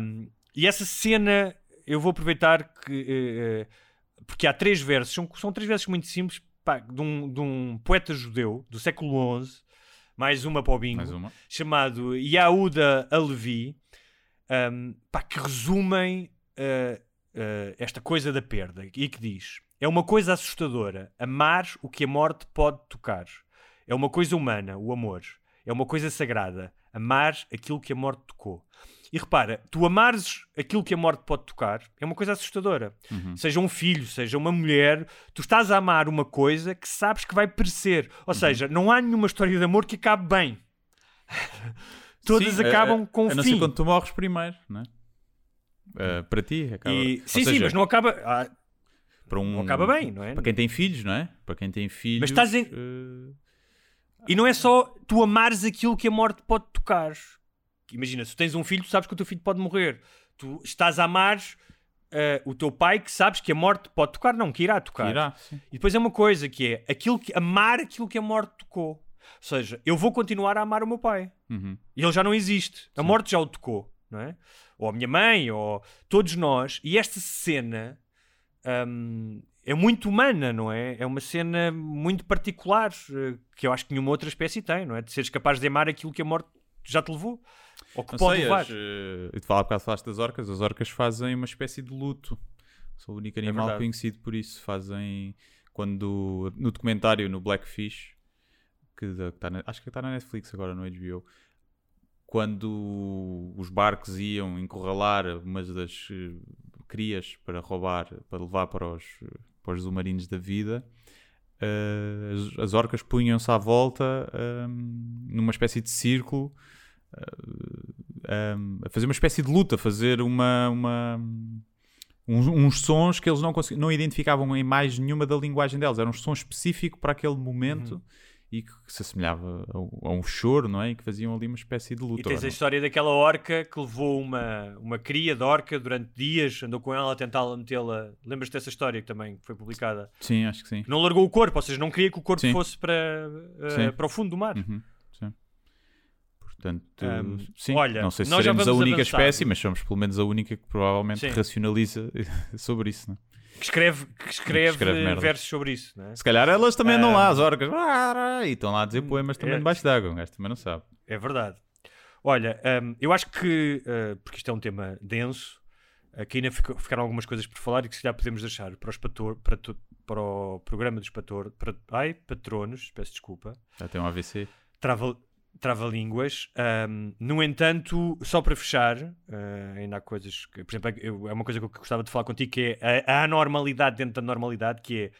Um, e essa cena, eu vou aproveitar que. eh, porque há três versos, são, são três versos muito simples, pá, de, um, de um poeta judeu do século XI, mais uma para o bingo, Mais uma. chamado Yahuda Alevi, um, pá, que resumem uh, uh, esta coisa da perda e que diz: É uma coisa assustadora amar o que a morte pode tocar. É uma coisa humana, o amor. É uma coisa sagrada, amar aquilo que a morte tocou. E repara, tu amares aquilo que a morte pode tocar é uma coisa assustadora. Seja um filho, seja uma mulher, tu estás a amar uma coisa que sabes que vai perecer. Ou seja, não há nenhuma história de amor que acabe bem. Todas Sim, a- acabam a, com a não fim. ser quando tu morres primeiro, não é? Uh, para ti, acaba. E- sim, sim, seja, mas não acaba. ah, para um, não acaba bem, não é? Para quem tem filhos, não é? Para quem tem filhos. Mas estás em- uh, E não é só tu amares aquilo que a morte pode tocar. Imagina, se tens um filho, tu sabes que o teu filho pode morrer. Tu estás a amar eh, o teu pai que sabes que a morte pode tocar, não, que irá tocar. irá, sim. E depois é uma coisa que é aquilo que, amar aquilo que a morte tocou. Ou seja, eu vou continuar a amar o meu pai. Uhum. E ele já não existe. A morte já o tocou, não é? Ou a minha mãe, ou todos nós. E esta cena hum, é muito humana, não é? É uma cena muito particular eh, que eu acho que nenhuma outra espécie tem, não é? De seres capaz de amar aquilo que a morte já te levou. Ou que Não pode sei, levar. as, uh, eu te falava bocado falaste das orcas. As orcas fazem uma espécie de luto. Sou o único animal É conhecido por isso. Fazem. Quando. No documentário, no Blackfish, que, tá na- acho que está na Netflix agora, no HBO. Quando os barcos iam encurralar umas das eh, crias para roubar, para levar para os, para os submarinos da vida, eh, as, as orcas punham-se à volta ehm, numa espécie de círculo a fazer uma espécie de luta, fazer uma, uma- uns, uns sons que eles não, consegui- não identificavam em mais nenhuma da linguagem deles. Era um som específico para aquele momento Uhum. e que se assemelhava a, um- a um choro, não é? E que faziam ali uma espécie de luta. E tens a história daquela orca que levou uma, uma cria de orca durante dias, andou com ela a tentar metê-la. Lembras-te dessa história que também foi publicada? Sim, acho que sim. Não largou o corpo, ou seja, não queria que o corpo Sim. fosse para, Sim. para o fundo do mar. Uhum. Portanto, Um, sim, olha, não sei se seremos a única avançar. espécie, mas somos pelo menos a única que provavelmente Sim. racionaliza sobre isso. Não é? Que escreve, que escreve, escreve eh, merdas. versos sobre isso, é? Se calhar elas também andam Ah. lá, as orcas, e estão lá a dizer poemas também é. debaixo d'água. Um gajo também não sabe. É verdade. Olha, hum, eu acho que, uh, porque isto é um tema denso, que ainda fica- ficaram algumas coisas por falar e que se calhar podemos deixar para, os pator, para, tu- para o programa dos pator, para, ai, patronos, peço desculpa, Já tem um AVC. trava, trava-línguas. Hum, no entanto, só para fechar, uh, ainda há coisas que, por exemplo, eu- é uma coisa que eu gostava de falar contigo, que é a, a anormalidade dentro da normalidade, que é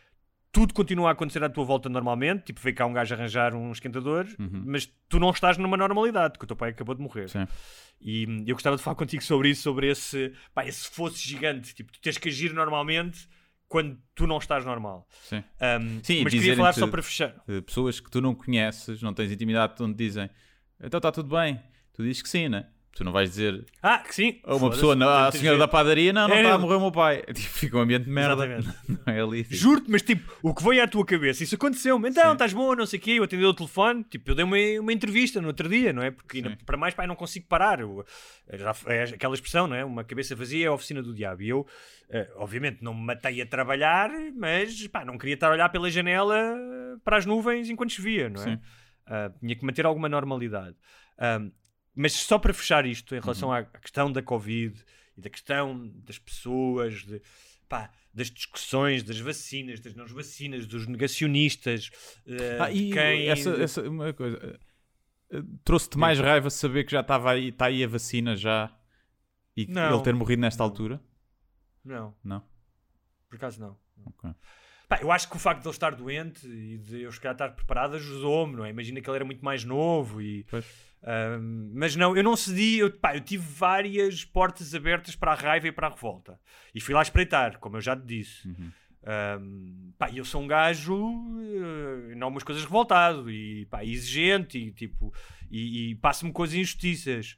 tudo continua a acontecer à tua volta normalmente, tipo, veio cá um gajo arranjar um esquentador, mas tu não estás numa normalidade, porque o teu pai acabou de morrer. Sim. E hum, eu gostava de falar contigo sobre isso, sobre esse, pá, esse fosse gigante, tipo, tu tens que agir normalmente quando tu não estás normal. Sim. Hum, Sim, mas queria falar só para fechar. de pessoas que tu não conheces, não tens intimidade, onde dizem então está tudo bem. Tu dizes que sim, né? Tu não vais dizer Ah, que sim. a uma Foda-se, pessoa, não, a muitas senhora da padaria, não, não É, está a morrer o meu pai. Tipo, fica um ambiente de merda. Não é ali. tipo, Juro-te, mas tipo, o que veio à tua cabeça, isso aconteceu-me. Então, estás bom, não sei o quê, eu atendi o telefone, tipo, eu dei uma, uma entrevista no outro dia, não é? Porque ainda- para mais, eu não consigo parar. Eu- já, é aquela expressão, não é? Uma cabeça vazia é a oficina do diabo. E eu, eh, obviamente, não me matei a trabalhar, mas, pá, não queria estar a olhar pela janela para as nuvens enquanto chovia, não é? Sim. Ah, tinha que manter alguma normalidade. Ahm, mas só para fechar isto em relação Uhum. à questão da Covid e da questão das pessoas, de, pá, das discussões, das vacinas, das não vacinas, dos negacionistas, eh, Ah, de e quem. essa, essa uma coisa. eh, Trouxe-te mais raiva saber que já estava aí, está aí a vacina já e Não. ele ter morrido nesta altura? Não, Não? por acaso não. Ok. Pá, eu acho que o facto de ele estar doente e de eu chegar a estar preparado ajudou-me, não é? Imagina que ele era muito mais novo e. Pois. Mas não, eu não cedi, eu, pá, eu tive várias portas abertas para a raiva e para a revolta. E fui lá espreitar, como eu já te disse. Uhum. Ahm, pá, eu sou um gajo eh, em algumas coisas revoltado e pá, exigente e tipo e, e passo-me com as injustiças.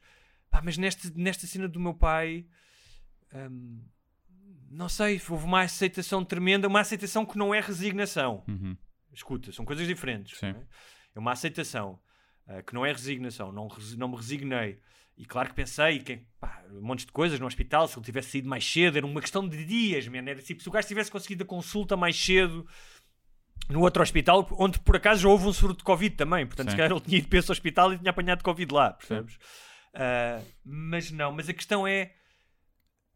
Pá, mas nesta, nesta cena do meu pai, ahm, não sei, houve uma aceitação tremenda, uma aceitação que não é resignação. Uhum. Escuta, são coisas diferentes. É? É uma aceitação ah, que não é resignação. Não, não me resignei. E claro que pensei que pá, um monte de coisas no hospital, se ele tivesse saído mais cedo, era uma questão de dias, man. Era tipo, se o gajo tivesse conseguido a consulta mais cedo no outro hospital, onde por acaso já houve um surto de Covid também, portanto, Sim. se calhar ele tinha ido para esse hospital e tinha apanhado Covid lá, percebes? Ah, mas não, mas a questão é: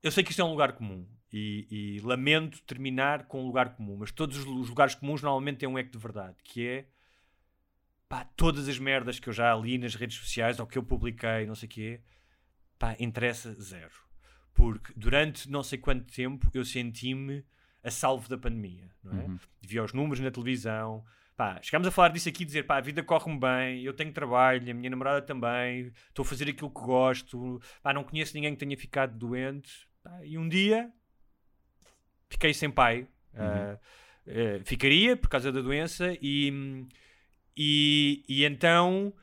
eu sei que isto é um lugar comum e, e lamento terminar com um lugar comum, mas todos os lugares comuns normalmente têm um eco de verdade, que é pá, todas as merdas que eu já li nas redes sociais ou que eu publiquei, não sei o quê, pá, interessa zero. Porque durante não sei quanto tempo eu senti-me a salvo da pandemia, não é? Uhum. Via os números na televisão, pá, chegámos a falar disso aqui, dizer, pá, a vida corre-me bem, eu tenho trabalho, a minha namorada também, estou a fazer aquilo que gosto, pá, não conheço ninguém que tenha ficado doente, pá, e um dia fiquei sem pai, ah, eh, ficaria por causa da doença e, e, e então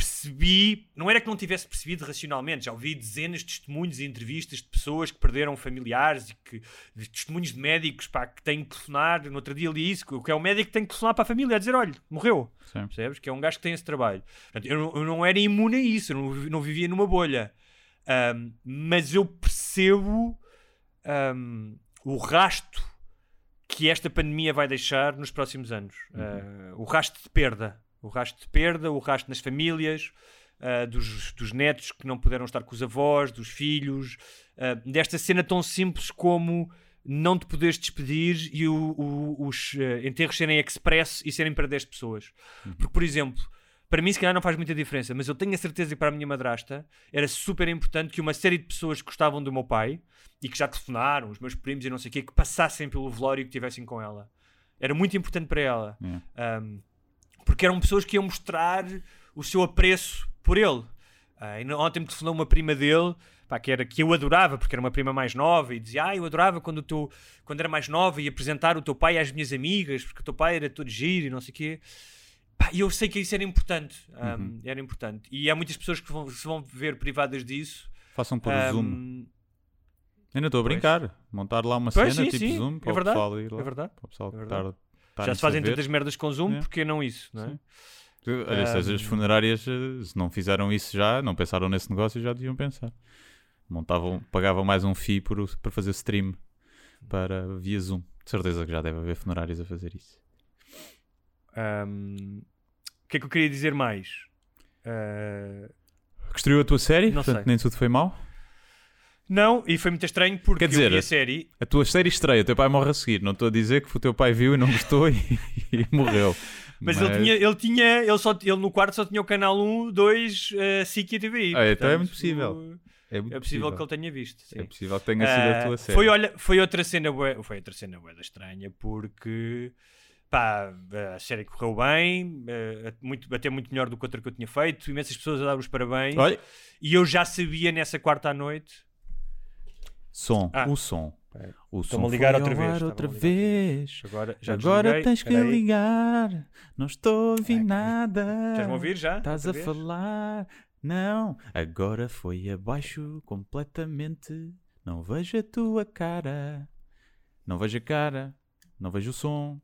percebi, não era que não tivesse percebido racionalmente, já ouvi dezenas de testemunhos e entrevistas de pessoas que perderam familiares e que de testemunhos de médicos pá, que têm que telefonar, no outro dia li isso, que é o médico que tem que telefonar para a família a dizer, olha, morreu, Sim. percebes? Que é um gajo que tem esse trabalho. Portanto, eu, não, eu não era imune a isso, eu não, não vivia numa bolha. Ahm, mas eu percebo ahm, o rasto que esta pandemia vai deixar nos próximos anos. Ah, o rasto de perda. O rasto de perda, o rasto nas famílias, ah, dos, dos netos que não puderam estar com os avós, dos filhos, ah, desta cena tão simples como não te poderes despedir e o- o- os enterros serem express e serem para 10 pessoas. Porque, por exemplo, para mim se calhar não faz muita diferença, mas eu tenho a certeza que para a minha madrasta era super importante que uma série de pessoas que gostavam do meu pai e que já telefonaram, os meus primos e não sei o quê, que passassem pelo velório e que estivessem com ela. Era muito importante para ela. Yeah. Um, porque eram pessoas que iam mostrar o seu apreço por ele. No- ontem me telefonou uma prima dele, pá, que, era, que eu adorava, porque era uma prima mais nova, e dizia: Ah, eu adorava quando, o teu, quando era mais nova e apresentar o teu pai às minhas amigas, porque o teu pai era todo giro e não sei o quê. E eu sei que isso era importante. um, Era importante. E há muitas pessoas que vão, se vão ver privadas disso. Façam por um, Zoom. Ainda estou a pois. brincar. Montar lá uma Pois, cena sim, tipo sim. Zoom É para o verdade, pessoal ir lá. é verdade, Para o pessoal é estar, verdade. estarem Já se fazem tantas merdas com Zoom, É. porque não isso, não é? Sim. Olha, as funerárias, eh, se não fizeram isso já, não pensaram nesse negócio, já deviam pensar. Montavam, pagavam mais um FII por, para fazer stream para via Zoom. De certeza que já deve haver funerárias a fazer isso. Um, o que é que eu queria dizer mais? Uh, a tua série, Não portanto sei. nem tudo foi mau. não, e foi muito estranho porque Quer dizer, eu vi a série. A tua série estreia, o teu pai morre a seguir. Não estou a dizer que o teu pai viu e não gostou e, e morreu. Mas, ele tinha, ele tinha, ele, só, ele no quarto só tinha o canal 1, 2, uh, SIC e a TVI. Ah, então é muito possível. o- É, muito É possível que ele tenha visto. sim. É possível que tenha sido a Ah, tua série. Foi, olha, foi outra cena foi outra cena bué estranha porque pá, a série correu bem, eh, muito, até muito melhor do que outra que eu tinha feito, imensas pessoas a dar os parabéns Olha, e eu já sabia nessa quarta à noite. som, Ah. o som. O som a ligar outra vez, outra vez. Agora, já Agora tens que peraí. ligar. Não estou a ouvir Ai, nada. Estás-me a ouvir já? Estás a vez? falar. Não, agora foi abaixo completamente. Não vejo a tua cara. Não vejo a cara. Não vejo o som.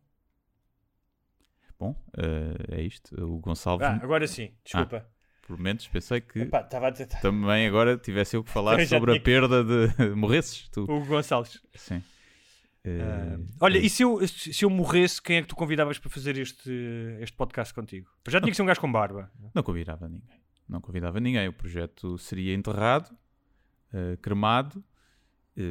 Bom, eh, é isto. O Gonçalo, Ah, agora sim, desculpa. por momentos, pensei que Epá, estava a tentar. também agora tivesse eu que falar Eu sobre a tinha perda de. Morresses tu. O Gonçalves. Sim. Ah, Eh, olha, eh, e se eu, se eu morresse, quem é que tu convidavas para fazer este, este podcast contigo? Já tinha que ser um gajo com barba. Não convidava ninguém. Não convidava ninguém. O projeto seria enterrado, eh, cremado,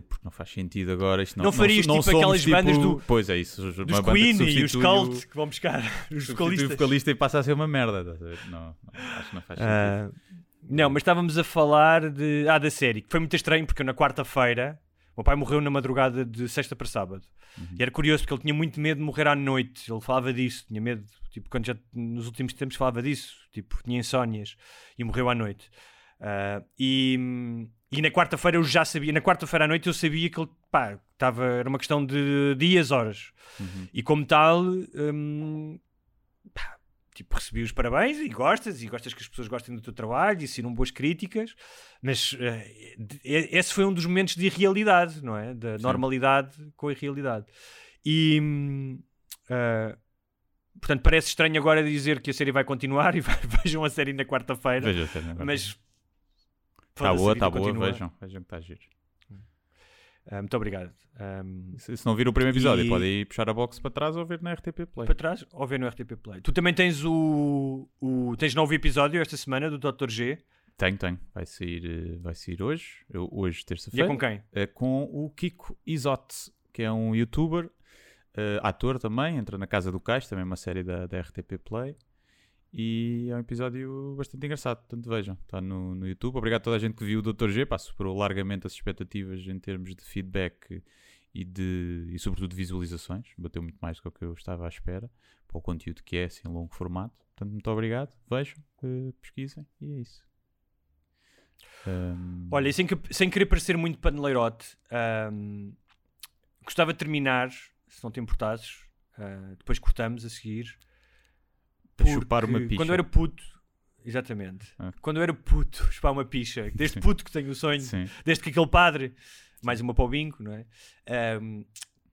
porque não faz sentido agora. Isto não, Não farias não tipo somos, aquelas bandas do- Pois é isso. Dos Queen e os Cult que vão buscar os substitui o vocalistas. vocalista e passa a ser uma merda. Não, não, acho que não faz sentido. Ah, não, mas estávamos a falar de, ah, da série, que foi muito estranho porque na quarta-feira, O meu pai morreu na madrugada de sexta para sábado. E era curioso porque ele tinha muito medo de morrer à noite. Ele falava disso, tinha medo, tipo, quando já nos últimos tempos falava disso, tipo, tinha insónias e morreu à noite. Ah, e, e na quarta-feira eu já sabia, na quarta-feira à noite eu sabia que ele, pá, estava, era uma questão de dias, horas. E como tal, hum, pá, tipo, recebi os parabéns e gostas, e gostas que as pessoas gostem do teu trabalho e ensinam boas críticas, mas e- esse foi um dos momentos de irrealidade, não é? Da normalidade com a irrealidade. E ah, portanto, parece estranho agora dizer que a série vai continuar e vai- vejam a série na quarta-feira, Veja a série agora. mas Está boa, está boa, vejam. Vejam que está giro. Ah, muito obrigado. Ahm, Se, se não vir o primeiro episódio, E- podem ir puxar a box para trás ou ver na RTP Play. para trás ou ver no RTP Play. Tu também tens o, o tens novo episódio esta semana do Dr. G. Tenho, tenho. Vai sair, eh, vai sair hoje. Eu- hoje, E é terça-feira. com quem? É com o Kiko Isote, que é um youtuber, eh, ator também, entra na Casa do Cais, também uma série da, da RTP Play. E é um episódio bastante engraçado, portanto vejam, está no, no YouTube. Obrigado a toda a gente que viu o Dr. G, pá, superou largamente as expectativas em termos de feedback e, de, e sobretudo de visualizações. Bateu muito mais do que eu estava à espera, para o conteúdo que é, assim, longo formato. Portanto, muito obrigado, vejam, eh, pesquisem e é isso. Ahm, Olha, sem, que- sem querer parecer muito paneleirote, ahm, gostava de terminar, se não te importasses, ah, depois cortamos a seguir. Chupar uma picha. Quando eu era puto, exatamente, Ah. quando eu era puto, chupar uma picha, desde Sim. puto que tenho o sonho, Sim. desde que aquele padre, mais uma para o bingo, não é? Ahm,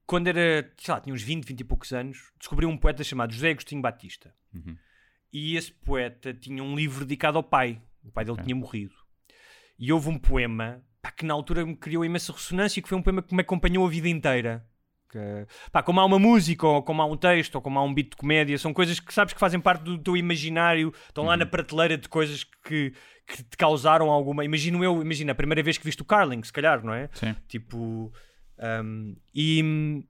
quando era, sei lá, tinha uns 20, 20 e poucos anos, descobri um poeta chamado José Agostinho Batista. Uhum. E esse poeta tinha um livro dedicado ao pai. O pai dele Ok. tinha morrido. E houve um poema pá, que na altura me criou imensa ressonância, que foi um poema que me acompanhou a vida inteira. Que, pá, como há uma música, ou como há um texto, ou como há um beat de comédia, são coisas que sabes que fazem parte do teu imaginário, estão lá na prateleira de coisas que, que te causaram alguma. Imagino eu, imagina, a primeira vez que viste o Carling, se calhar, não é? Sim. Tipo. um, e.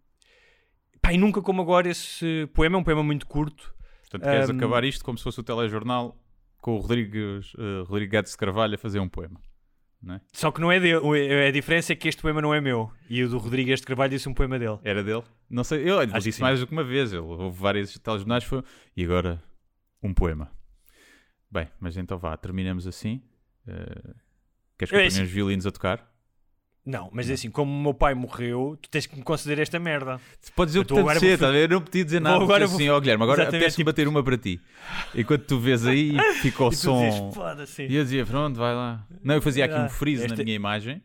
Pá, e nunca como agora esse poema, é um poema muito curto. Portanto, queres Ahm, acabar isto como se fosse o telejornal com o Rodrigues, eh, Rodrigo Guedes de Carvalho a fazer um poema. É? Só que não é dele. A diferença é que este poema não é meu. E o do Rodrigues de Carvalho disse um poema dele. Era dele? Não sei, eu Acho disse mais do que uma vez. Ele, houve vários telejornais foi... e agora um poema. Bem, mas então vá, terminamos assim. Eh, queres que É eu ponha assim. os violinos a tocar? Não, mas assim, como o meu pai morreu, tu tens que me conceder esta merda. Podes dizer o que tô- te agora apetecer, vou- tá a ver? eu não podia dizer Vou- nada. agora Agora vou- assim, ó Guilherme, agora Exatamente, apetece-me tipo- bater uma para ti. Enquanto tu vês aí, fica o som. dizes, foda-se. E eu dizia, pronto, vai lá. Não, eu fazia aqui Ah, um freeze na esta- minha imagem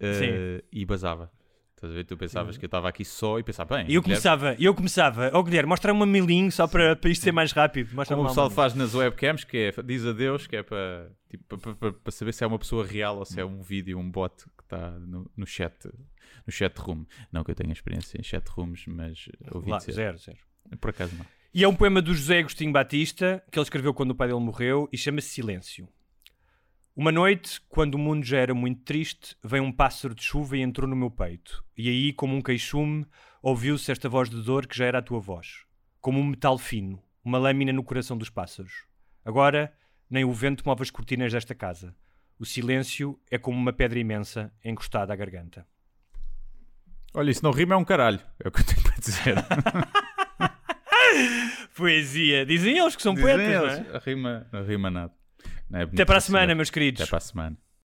eh, e basava. Estás a ver? Tu pensavas que eu estava aqui só e pensava, bem, E eu Guilherme, começava, eu começava, ó Guilherme, mostra-me uma milinho só para, para isto ser mais rápido. Mostra-me como o pessoal faz nas webcams, que é diz adeus, que é para, tipo, para, para- para saber se é uma pessoa real ou se é um vídeo, um bot que está no, no chat, no chat room. Não que eu tenha experiência em chat rooms, mas ouvi Lá, dizer. zero, zero. Por acaso não. E é um poema do José Agostinho Batista, que ele escreveu quando o pai dele morreu, e chama-se Silêncio. Uma noite, quando o mundo já era muito triste, veio um pássaro de chuva e entrou no meu peito. E aí, como um queixume, ouviu-se esta voz de dor que já era a tua voz. Como um metal fino, uma lâmina no coração dos pássaros. Agora, nem o vento move as cortinas desta casa. O silêncio é como uma pedra imensa encostada à garganta. Olha, isso não rima é um caralho, é o que eu tenho para dizer. Poesia! Dizem eles que são Dizem poetas, não eles, é? Rima, não rima nada. Não é Até para a semana, meus queridos. Até para a semana.